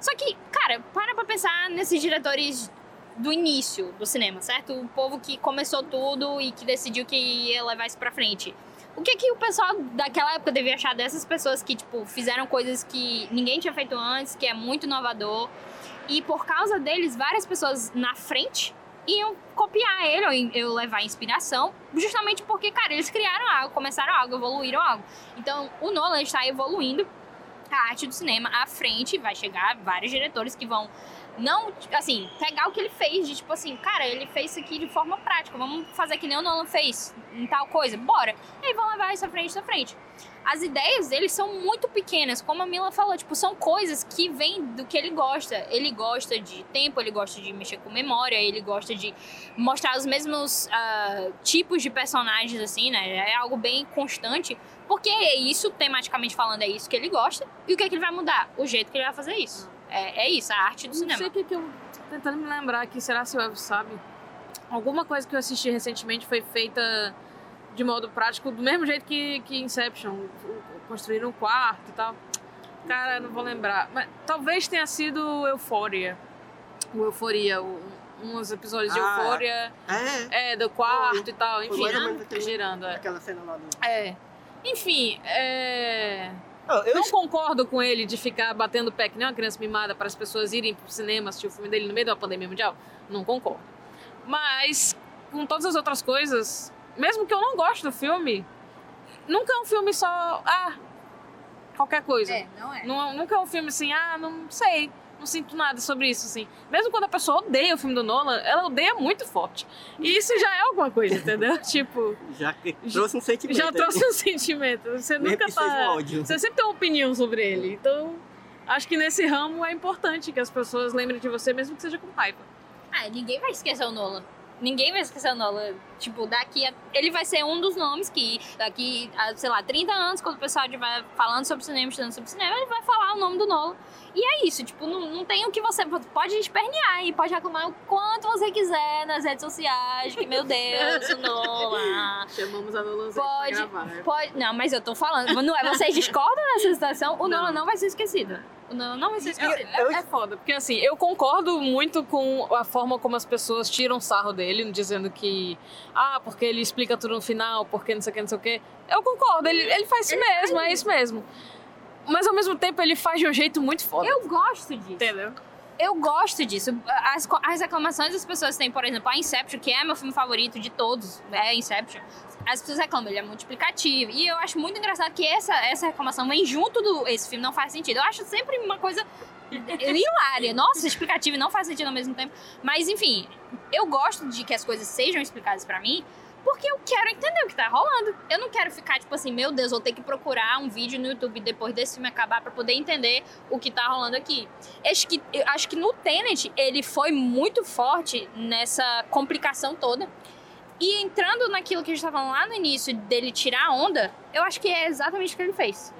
Só que, cara, para pra pensar nesses diretores do início do cinema, certo? O povo que começou tudo e que decidiu que ia levar isso pra frente. O que que o pessoal daquela época devia achar dessas pessoas que, tipo, fizeram coisas que ninguém tinha feito antes, que é muito inovador, e por causa deles, várias pessoas na frente iam copiar ele ou eu levar inspiração, justamente porque, cara, eles criaram algo, começaram algo, evoluíram algo. Então, o Nolan está evoluindo a arte do cinema à frente, vai chegar vários diretores que vão não, assim, pegar o que ele fez, de tipo assim, cara, ele fez isso aqui de forma prática, vamos fazer que nem o Nolan fez em tal coisa, bora. E aí vão levar isso à frente, à frente. As ideias dele são muito pequenas, como a Mila falou, tipo, são coisas que vêm do que ele gosta. Ele gosta de tempo, ele gosta de mexer com memória, ele gosta de mostrar os mesmos ah, tipos de personagens, assim, né? É algo bem constante, porque é isso, tematicamente falando, é isso que ele gosta. E o que, é que ele vai mudar? O jeito que ele vai fazer isso. É, é isso, a arte do Não cinema. sei o que, que eu. tô Tentando me lembrar aqui, será se o Elvis sabe? Alguma coisa que eu assisti recentemente foi feita de modo prático, do mesmo jeito que, que Inception. Construíram um quarto e tal. Cara, não vou lembrar. Mas talvez tenha sido Euphoria. O Euforia, o- uns episódios de Ah, Euphoria. É, É, do quarto e tal, Foi enfim. Girando, é. aquela cena lá do. É. Enfim, é. Não, eu Não concordo com ele de ficar batendo o pé que nem uma criança mimada para as pessoas irem pro cinema assistir o filme dele no meio da pandemia mundial. Não concordo. Mas, com todas as outras coisas, mesmo que eu não goste do filme, nunca é um filme só. Ah, qualquer coisa. não é. Não- nunca é um filme assim, ah, não sei. Não sinto nada sobre isso, assim. Mesmo quando a pessoa odeia o filme do Nolan, ela odeia muito forte. E isso já é alguma coisa, entendeu? tipo, já trouxe um sentimento. já aí. trouxe um sentimento. Você Mesmo nunca tá. ódio. Você sempre tem uma opinião sobre ele. Então, acho que nesse ramo é importante que as pessoas lembrem de você, mesmo que seja com raiva. Ah, ninguém vai esquecer o Nolan. Ninguém vai esquecer o Nolan. Tipo, daqui a... Ele vai ser um dos nomes que daqui a, sei lá, 30 anos, quando o pessoal estiver falando sobre cinema, estudando sobre cinema, ele vai falar o nome do Nolan. E é isso, tipo, não, não tem o que você... Pode espernear e pode reclamar o quanto você quiser nas redes sociais, que, meu Deus, o Nolan... Chamamos a Nolan Pode, pode. Não, mas eu tô falando. Não é, vocês discordam nessa situação? O Não. Nolan não vai ser esquecido. O Nolan não vai ser esquecido. É, é foda, porque assim, eu concordo muito com a forma como as pessoas tiram sarro dele, dizendo que, ah, porque ele explica tudo no final, porque não sei o que, não sei o que. Eu concordo, ele, ele faz isso mesmo, é isso mesmo. Mas ao mesmo tempo ele faz de um jeito muito foda. Eu gosto disso. Entendeu? Eu gosto disso. As, as reclamações das pessoas têm, por exemplo, a Inception, que é meu filme favorito de todos, é Inception. As pessoas reclamam, ele é multiplicativo. E eu acho muito engraçado que essa, essa reclamação vem junto do. Esse filme não faz sentido. Eu acho sempre uma coisa hilária. Nossa, explicativo não faz sentido ao mesmo tempo. Mas, enfim, eu gosto de que as coisas sejam explicadas pra mim. Porque eu quero entender o que tá rolando. Eu não quero ficar, tipo assim, meu Deus, vou ter que procurar um vídeo no YouTube depois desse filme acabar pra poder entender o que tá rolando aqui. Acho que, acho que no Tenet ele foi muito forte nessa complicação toda. E entrando naquilo que a gente tava falando lá no início, dele tirar a onda, eu acho que é exatamente o que ele fez.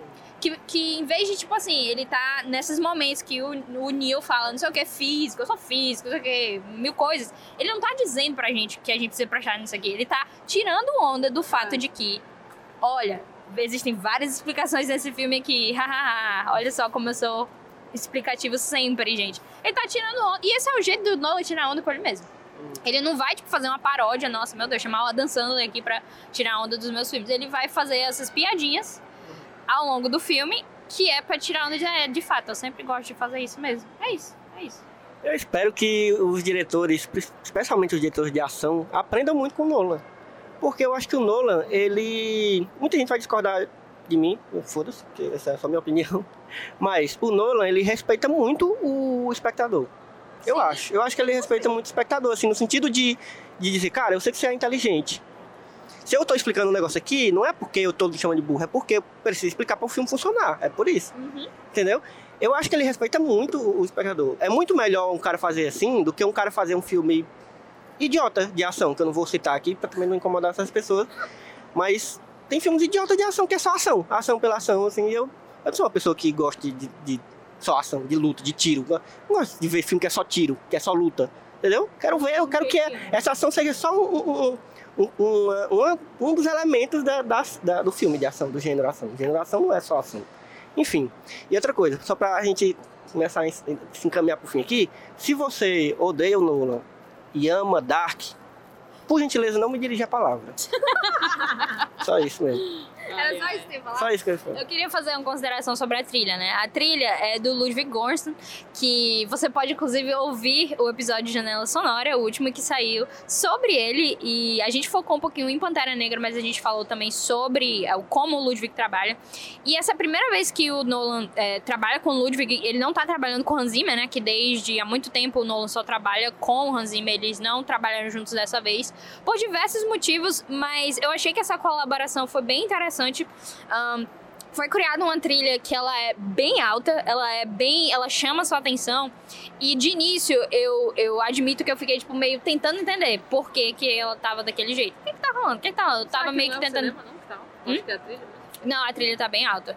Que, que em vez de, tipo assim, ele tá nesses momentos que o, o Neil fala, não sei o que, físico, eu sou físico, não sei o que, mil coisas. Ele não tá dizendo pra gente que a gente precisa prestar nisso aqui. Ele tá tirando onda do fato É. de que, olha, existem várias explicações nesse filme aqui. olha só como eu sou explicativo sempre, gente. Ele tá tirando onda. E esse é o jeito do Nolan tirar onda com ele mesmo. Ele não vai, tipo, fazer uma paródia, nossa, meu Deus, chamar o Adam Sandler aqui pra tirar onda dos meus filmes. Ele vai fazer essas piadinhas ao longo do filme, que é pra tirar onda de, é, de fato. Eu sempre gosto de fazer isso mesmo. É isso, é isso. Eu espero que os diretores, especialmente os diretores de ação, aprendam muito com o Nolan. Porque eu acho que o Nolan, ele. Muita gente vai discordar de mim, foda-se, essa é só minha opinião. Mas o Nolan, ele respeita muito o espectador. Eu Sim. acho. Eu acho que ele respeita muito o espectador, assim, no sentido de, de dizer, cara, eu sei que você é inteligente. Se eu tô explicando um negócio aqui, não é porque eu tô me chamando de burro, é porque eu preciso explicar para o filme funcionar. É por isso. Entendeu? Eu acho que ele respeita muito o espectador. É muito melhor um cara fazer assim do que um cara fazer um filme idiota de ação, que eu não vou citar aqui pra também não incomodar essas pessoas. Mas tem filmes idiota de ação que é só ação. Ação pela ação, assim. Eu, eu não sou uma pessoa que gosta de, de- só ação, de luta, de tiro. Eu não gosto de ver filme que é só tiro, que é só luta. Entendeu? Quero ver, eu quero que essa ação seja só um, um, uma- uma- um dos elementos da, das- da- do filme de ação, do gênero ação. O gênero ação não é só ação. Enfim. E outra coisa, só pra gente começar a se encaminhar pro fim aqui, se você odeia o Nolan e ama Dark, por gentileza, não me dirija a palavra. Só isso mesmo. Era só isso que eu ia falar? Só isso que eu ia falar. Eu queria fazer uma consideração sobre a trilha, né? A trilha é do Ludwig Göransson, que você pode inclusive ouvir o episódio de Janela Sonora, o último que saiu, sobre ele. E a gente focou um pouquinho em Pantera Negra, mas a gente falou também sobre é, como o Ludwig trabalha. E essa é a primeira vez que o Nolan é, trabalha com o Ludwig. Ele não tá trabalhando com o Hans Zimmer, né? Que desde há muito tempo o Nolan só trabalha com o Hans Zimmer. Eles não trabalharam juntos dessa vez, por diversos motivos, mas eu achei que essa colaboração foi bem interessante. Ahn, foi criada uma trilha que ela é bem alta, ela é bem, ela chama sua atenção. E de início eu, eu admito que eu fiquei tipo meio tentando entender por que, que ela tava daquele jeito. O que que tá rolando? O que que tá rolando? Eu tava meio que não é tentando cinema, não, que tá? Acho que é a trilha mesmo. não, a trilha tá bem alta.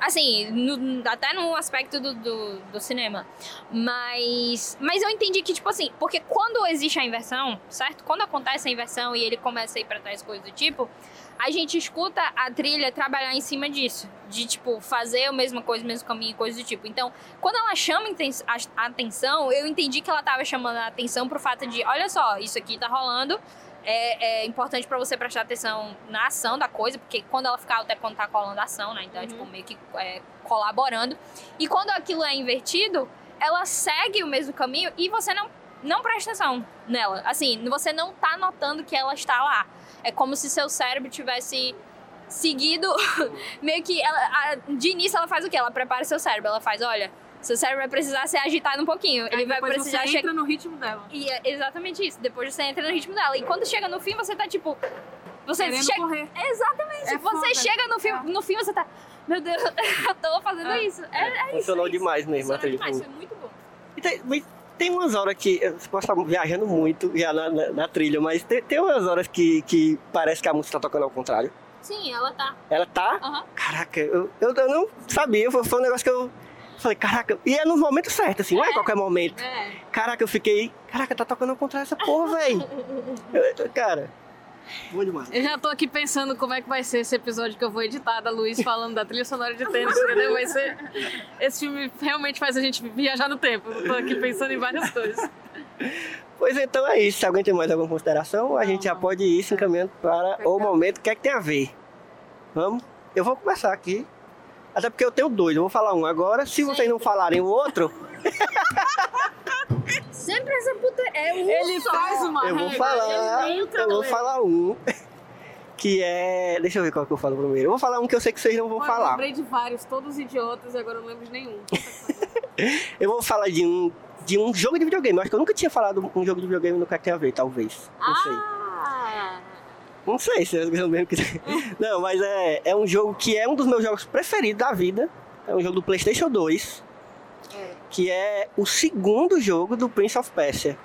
Assim, no- até no aspecto do, do, do cinema. Mas. Mas eu entendi que, tipo assim, porque quando existe a inversão, certo? Quando acontece a inversão e ele começa a ir pra trás, coisas do tipo, a gente escuta a trilha trabalhar em cima disso. De, tipo, fazer a mesma coisa, o mesmo caminho, coisas do tipo. Então, quando ela chama a atenção, eu entendi que ela tava chamando a atenção pro fato de, olha só, isso aqui tá rolando. É, é importante pra você prestar atenção na ação da coisa, porque quando ela fica alta é quando tá colando a ação, né? Então, é, tipo, meio que é, colaborando. E quando aquilo é invertido, ela segue o mesmo caminho e você não, não presta atenção nela. Assim, você não tá notando que ela está lá. É como se seu cérebro tivesse seguido meio que ela, a- de início ela faz o quê? Ela prepara seu cérebro, ela faz, olha, seu cérebro vai precisar ser agitado um pouquinho, ele Aí vai depois precisar você chegar entra no ritmo dela. e é exatamente isso. Depois você entra no ritmo dela. E quando chega no fim, você tá tipo. Você Querendo chega. correr. Exatamente. É você foda. chega no fim, no fim, você tá. Meu Deus, eu tô fazendo É. isso. É, é isso. Funcionou é isso. demais mesmo Funcionou demais, foi muito bom. E mas tem umas horas que. Você pode estar viajando muito já na, na- na trilha, mas tem, tem umas horas que, que parece que a música tá tocando ao contrário. Sim, ela tá. Ela tá. Aham. Caraca, eu, eu, eu não sabia. Foi, foi um negócio que eu falei, caraca. E é nos momentos certos, assim, não é em qualquer momento. É. Caraca, eu fiquei. Caraca, tá tocando ao contrário essa porra, velho. Cara, bom demais. Eu já tô aqui pensando como é que vai ser esse episódio que eu vou editar da Luiz falando da trilha sonora de tênis, entendeu? Vai ser. Esse filme realmente faz a gente viajar no tempo. Eu tô aqui pensando em várias coisas. Pois então é isso. Se alguém tem mais alguma consideração, a gente já pode ir se encaminhando para o momento. Que é que tem a ver? Vamos? Eu vou começar aqui. Até porque eu tenho dois. Eu vou falar um agora. Se vocês não falarem o outro, Sempre essa puta. É um Ele faz uma eu vou regra, falar. Eu vou falar um. Que é. Deixa eu ver qual que eu falo primeiro. Eu vou falar um que eu sei que vocês não vão Olha, Eu falar. lembrei de vários, todos idiotas, e agora eu não lembro de nenhum. Eu vou falar de um. De um jogo de videogame. Eu acho que eu nunca tinha falado um jogo de videogame no tem a ver, talvez. Não sei. Não sei se é o mesmo que. Não, mas é, é um jogo que é um dos meus jogos preferidos da vida. É um jogo do PlayStation 2. Que é o segundo jogo do Prince of Persia.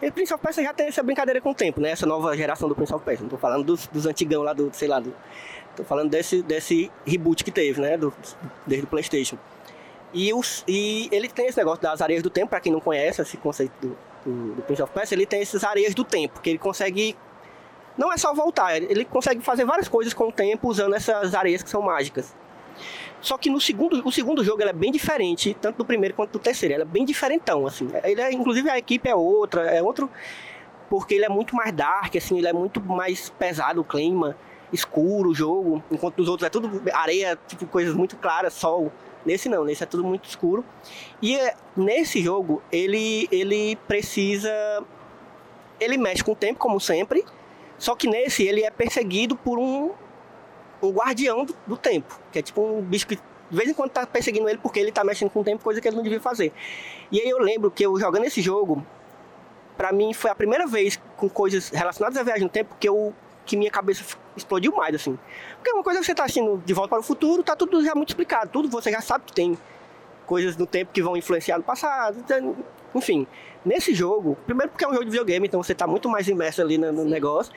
E o Prince of Persia já tem essa brincadeira com o tempo, né? Essa nova geração do Prince of Persia. Não tô falando dos, dos antigão lá do, sei lá, do. Tô falando desse, desse reboot que teve, né? Do, desde o PlayStation. E, os, e ele tem esse negócio das areias do tempo, pra quem não conhece esse conceito do, do, do Prince of Persia, ele tem essas areias do tempo, que ele consegue não é só voltar, ele consegue fazer várias coisas com o tempo usando essas areias que são mágicas. Só que no segundo, o segundo jogo é bem diferente, tanto do primeiro quanto do terceiro. Ele é bem diferentão, assim. Ele é, inclusive a equipe é outra, é outro, porque ele é muito mais dark, assim, ele é muito mais pesado o clima, escuro o jogo, enquanto nos outros é tudo areia, tipo coisas muito claras, sol. Nesse não, nesse é tudo muito escuro. E é, nesse jogo ele ele precisa ele mexe com o tempo como sempre, só que nesse ele é perseguido por um, um guardião do, do tempo, que é tipo um bicho que de vez em quando tá perseguindo ele porque ele tá mexendo com o tempo, coisa que ele não devia fazer. E aí eu lembro que eu jogando esse jogo, pra mim foi a primeira vez com coisas relacionadas à viagem no tempo que eu que minha cabeça explodiu mais assim. Porque é uma coisa que você tá assistindo de volta para o futuro, tá tudo já muito explicado, tudo você já sabe que tem coisas no tempo que vão influenciar no passado, então, enfim. Nesse jogo, primeiro porque é um jogo de videogame, então você tá muito mais imerso ali no, no negócio.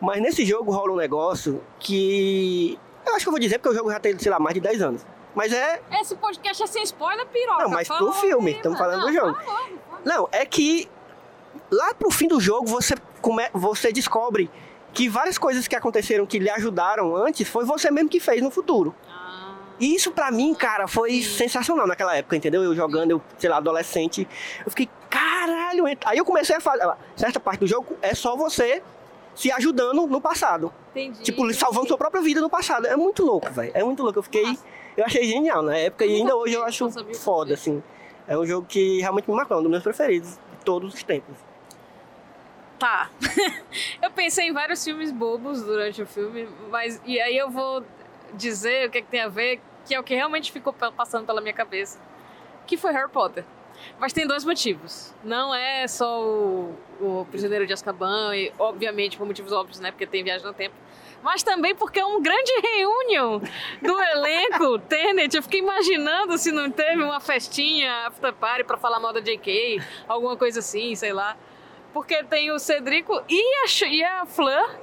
Mas nesse jogo rola um negócio que. Eu acho que eu vou dizer porque o jogo já tem, sei lá, mais de 10 anos. Mas é. Esse podcast é sem spoiler, piroca. Não, mas pro filme, estamos falando do Não, jogo. logo, fala. Não, é que lá pro fim do jogo você, come... você descobre que várias coisas que aconteceram que lhe ajudaram antes foi você mesmo que fez no futuro. Ah. E isso pra mim, cara, foi sensacional naquela época, entendeu? Eu jogando, eu, sei lá, adolescente, eu fiquei, caralho, ent- Aí eu comecei a fazer. Certa parte do jogo é só você se ajudando no passado. Entendi. Tipo, salvando sua própria vida no passado. É muito louco, velho. É muito louco. Eu fiquei. Eu achei genial na época e ainda hoje eu acho foda, assim. É um jogo que realmente me marcou, é um dos meus preferidos de todos os tempos. Tá. eu pensei em vários filmes bobos durante o filme, mas. E aí eu vou dizer o que, é que tem a ver, que é o que realmente ficou passando pela minha cabeça. Que foi Harry Potter. Mas tem dois motivos. Não é só o, o Prisioneiro de Azkaban, e obviamente por motivos óbvios, né? Porque tem viagem no tempo. Mas também porque é um grande reunião do elenco Tenet. Eu fiquei imaginando se não teve uma festinha after party pra falar mal da JK, alguma coisa assim, sei lá. Porque tem o Cedrico e a, e a Fleur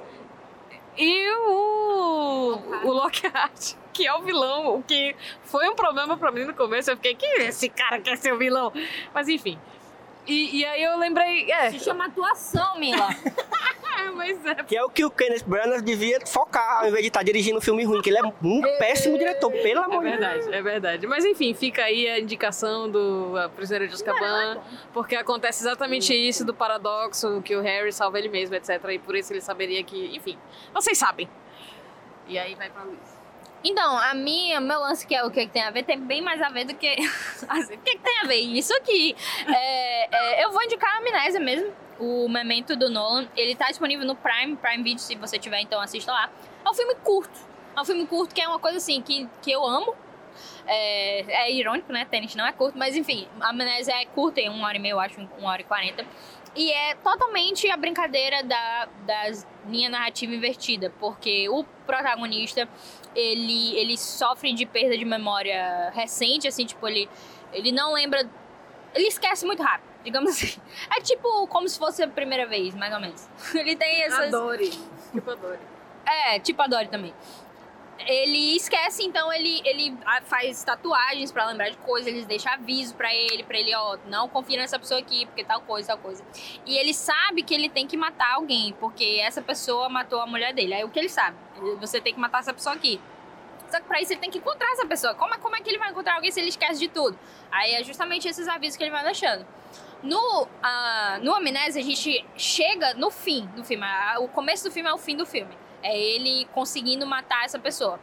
e o, o Lockhart, que é o vilão, o que foi um problema pra mim no começo. Eu fiquei, que esse cara quer ser o vilão? Mas enfim. E, e aí eu lembrei, é, Se chama atuação, Mila. é, mas é. Que é o que o Kenneth Branagh devia focar ao invés de estar dirigindo um filme ruim, que ele é um péssimo diretor, pelo É amor de Deus. verdade, é verdade. Mas enfim, fica aí a indicação do a Prisioneiro de Azkaban, porque acontece exatamente isso do paradoxo, que o Harry salva ele mesmo, etc. E por isso ele saberia que, enfim, vocês sabem. E aí vai pra Luiz. Então, a minha, meu lance que é o que, que tem a ver, tem bem mais a ver do que. assim, o que, que tem a ver? Isso aqui. É, é, eu vou indicar a Amnésia mesmo, o Memento do Nolan. Ele tá disponível no Prime, Prime Video, se você tiver, então assista lá. É um filme curto. É um filme curto que é uma coisa assim que, que eu amo. É, é irônico, né? Tênis não é curto, mas enfim, a Amnésia é curta, tem uma hora e meia, eu acho, uma hora e quarenta. E é totalmente a brincadeira da, das linha narrativa invertida, porque o protagonista ele, ele sofre de perda de memória recente, assim, tipo, ele, ele não lembra. Ele esquece muito rápido, digamos assim. É tipo como se fosse a primeira vez, mais ou menos. Ele tem essas. Adore. Tipo, adore. É, tipo a Dory também. Ele esquece, então ele, ele faz tatuagens pra lembrar de coisas, eles deixam aviso pra ele, pra ele, ó, não confia nessa pessoa aqui, porque tal coisa, tal coisa. E ele sabe que ele tem que matar alguém, porque essa pessoa matou a mulher dele. Aí o que ele sabe? Você tem que matar essa pessoa aqui. Só que pra isso ele tem que encontrar essa pessoa. Como é, como é que ele vai encontrar alguém se ele esquece de tudo? Aí é justamente esses avisos que ele vai deixando. No, ah, no Amnésia, a gente chega no fim do filme. O começo do filme é o fim do filme. É ele conseguindo matar essa pessoa.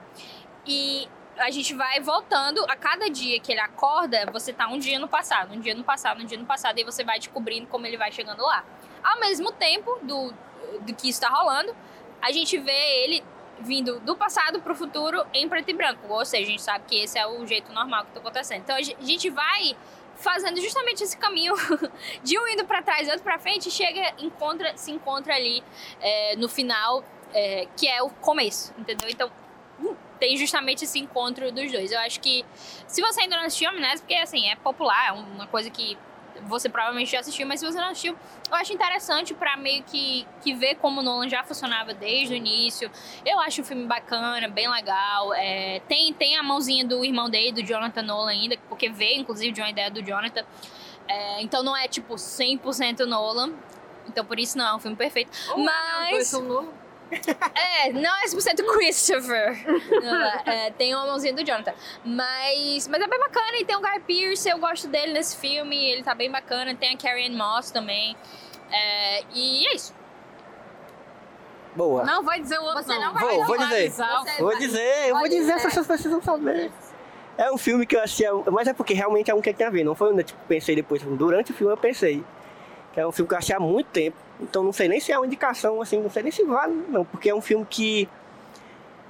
E a gente vai voltando. A cada dia que ele acorda, você tá um dia no passado, um dia no passado, um dia no passado. E você vai descobrindo como ele vai chegando lá. Ao mesmo tempo do, do que isso tá rolando, a gente vê ele vindo do passado pro futuro em preto e branco. Ou seja, a gente sabe que esse é o jeito normal que tá acontecendo. Então a gente vai fazendo justamente esse caminho de um indo para trás e outro para frente, chega, encontra, se encontra ali é, no final, é, que é o começo, entendeu? Então hum, tem justamente esse encontro dos dois. Eu acho que se você ainda não assistiu Amnésia, porque assim, é popular, é uma coisa que você provavelmente já assistiu, mas se você não assistiu, eu acho interessante pra meio que, que ver como o Nolan já funcionava desde o início. Eu acho o filme bacana, bem legal. É, tem, tem a mãozinha do irmão dele, do Jonathan Nolan ainda, porque veio inclusive de uma ideia do Jonathan. É, então não é tipo 100% Nolan. Então por isso não é um filme perfeito. Mas. É, não é 100% Christopher. Não, é, tem uma mãozinha do Jonathan. Mas, mas é bem bacana e tem o Guy Pearce, eu gosto dele nesse filme, ele tá bem bacana. Tem a Carrie Ann Moss também. É, e é isso. Boa. Não vai dizer o outro, Você não não. vai Vou, vou dizer. Você Vou vai- dizer, eu vou dizer, dizer. essas pessoas precisam saber. É um filme que eu achei, mas é porque realmente é um que tem a ver, não foi um tipo, pensei depois, durante o filme eu pensei. Que é um filme que eu achei há muito tempo, então não sei nem se é uma indicação, assim, não sei nem se vale, não, porque é um filme que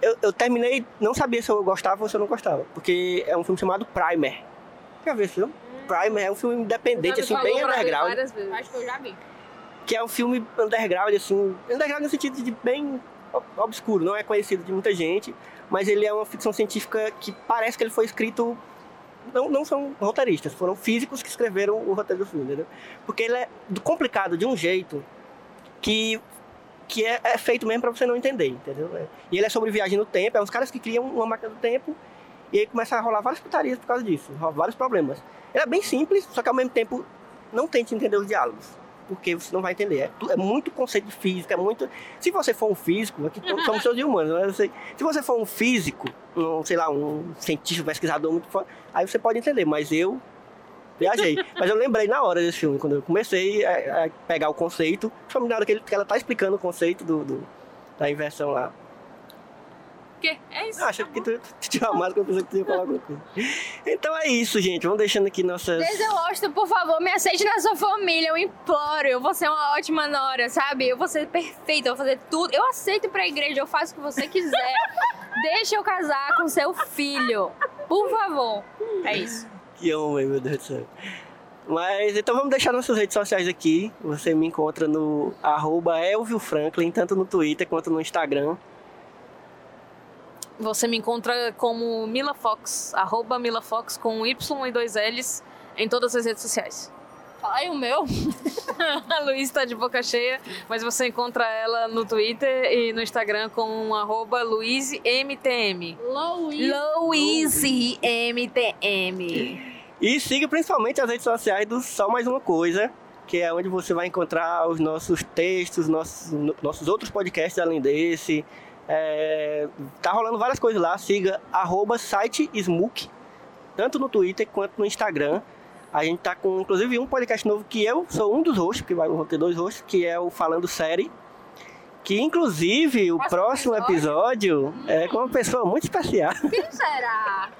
eu, eu terminei, não sabia se eu gostava ou se eu não gostava, porque é um filme chamado Primer. Já viu esse filme? Primer é um filme independente, assim, bem underground. Várias vezes. Acho que eu já vi. que é um filme underground, assim, underground no sentido de bem ob- obscuro, não é conhecido de muita gente, mas ele é uma ficção científica que parece que ele foi escrito. Não, não são roteiristas, foram físicos que escreveram o roteiro do filme, entendeu? Porque ele é do- complicado de um jeito que, que é, é feito mesmo pra você não entender, entendeu? É. E ele é sobre viagem no tempo, é uns caras que criam uma máquina do tempo e aí começa a rolar várias putarias por causa disso, vários problemas. Ele é bem simples, só que ao mesmo tempo não tente entender os diálogos porque você não vai entender. É, é muito conceito de física, é muito. Se você for um físico, aqui todos somos todos humanos, mas você- se você for um físico, um, sei lá, um cientista, pesquisador muito aí você pode entender, mas eu Viajei. Mas eu lembrei na hora desse filme, quando eu comecei a, a pegar o conceito. Principalmente na hora que, ele- que ela tá explicando o conceito do, do- da inversão lá. O quê? É isso. Ah, achei que tu, tu tinha uma máscara, eu pensei que tu ia falar alguma coisa. Então é isso, gente. Vamos deixando aqui nossas. Denzel Washington, por favor, me aceite na sua família. Eu imploro. Eu vou ser uma ótima nora, sabe? Eu vou ser perfeita. Eu vou fazer tudo. Eu aceito pra igreja. Eu faço o que você quiser. Deixa eu casar com seu filho. Por favor. É isso. Que homem, meu Deus do céu. Mas então vamos deixar nossas redes sociais aqui. Você me encontra no arroba Elvio Franklin, tanto no Twitter quanto no Instagram. Você me encontra como Mila Fox, arroba Mila Fox com Y e dois L's em todas as redes sociais. Aí o meu. A Luiz tá de boca cheia, mas você encontra ela no Twitter e no Instagram com arroba LuizMTM. Louise MTM. E siga principalmente as redes sociais do Só Mais Uma Coisa, que é onde você vai encontrar os nossos textos, nossos, no- nossos outros podcasts além desse. É, tá rolando várias coisas lá. Siga arroba site Smook, tanto no Twitter quanto no Instagram. A gente tá com, inclusive, um podcast novo que eu sou um dos hosts, porque vai ter dois hosts, que é o Falando Série. Que, inclusive, o próximo episódio é com uma pessoa muito especial. Quem será?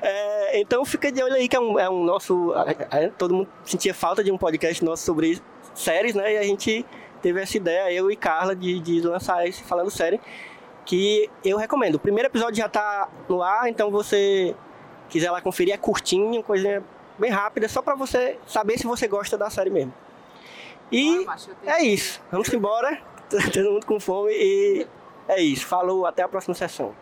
É, então fica de olho aí que é um, é um nosso. é, todo mundo sentia falta de um podcast nosso sobre séries, né? E a gente teve essa ideia, eu e Carla, de, de lançar esse falando série. Que eu recomendo. O primeiro episódio já tá no ar, então você quiser lá conferir, é curtinho, coisinha bem rápida, só pra você saber se você gosta da série mesmo. E é isso. Vamos embora. Todo mundo com fome e é isso. Falou, até a próxima sessão.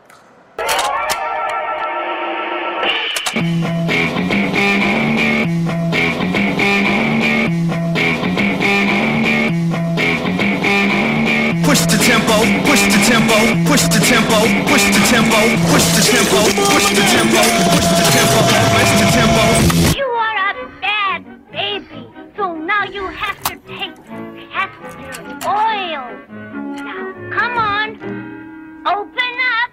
Push the tempo, push the tempo, push the tempo, push the tempo, push the tempo, push the tempo, push the tempo, push the tempo. You are a bad baby, so now you have oil. Now, come on, open up.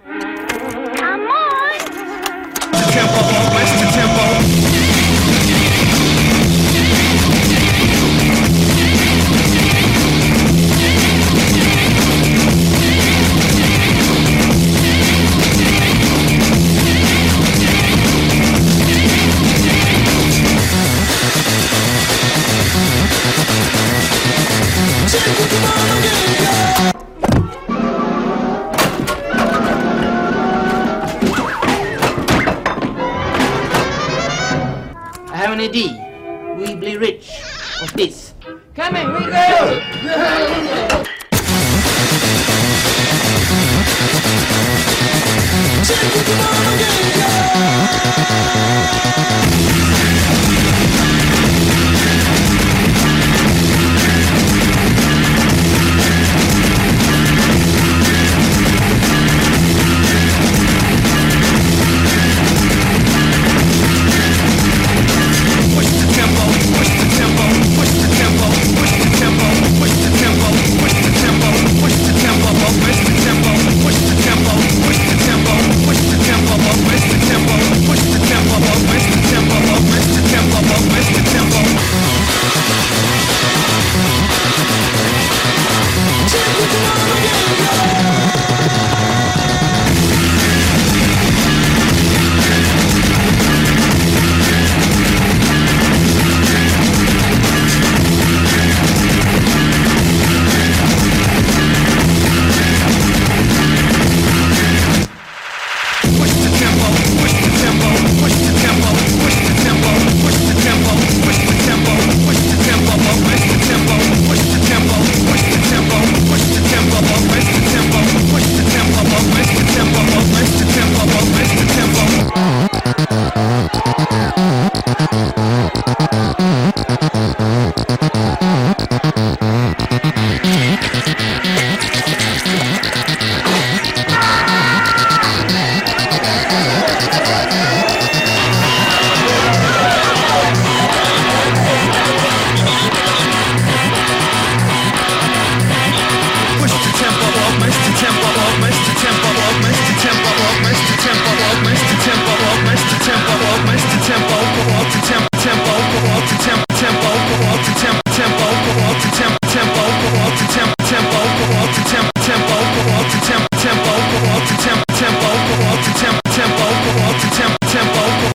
Come on. Tempo, tempo. I have an idea. We'll be rich of this. Come in, we go! Push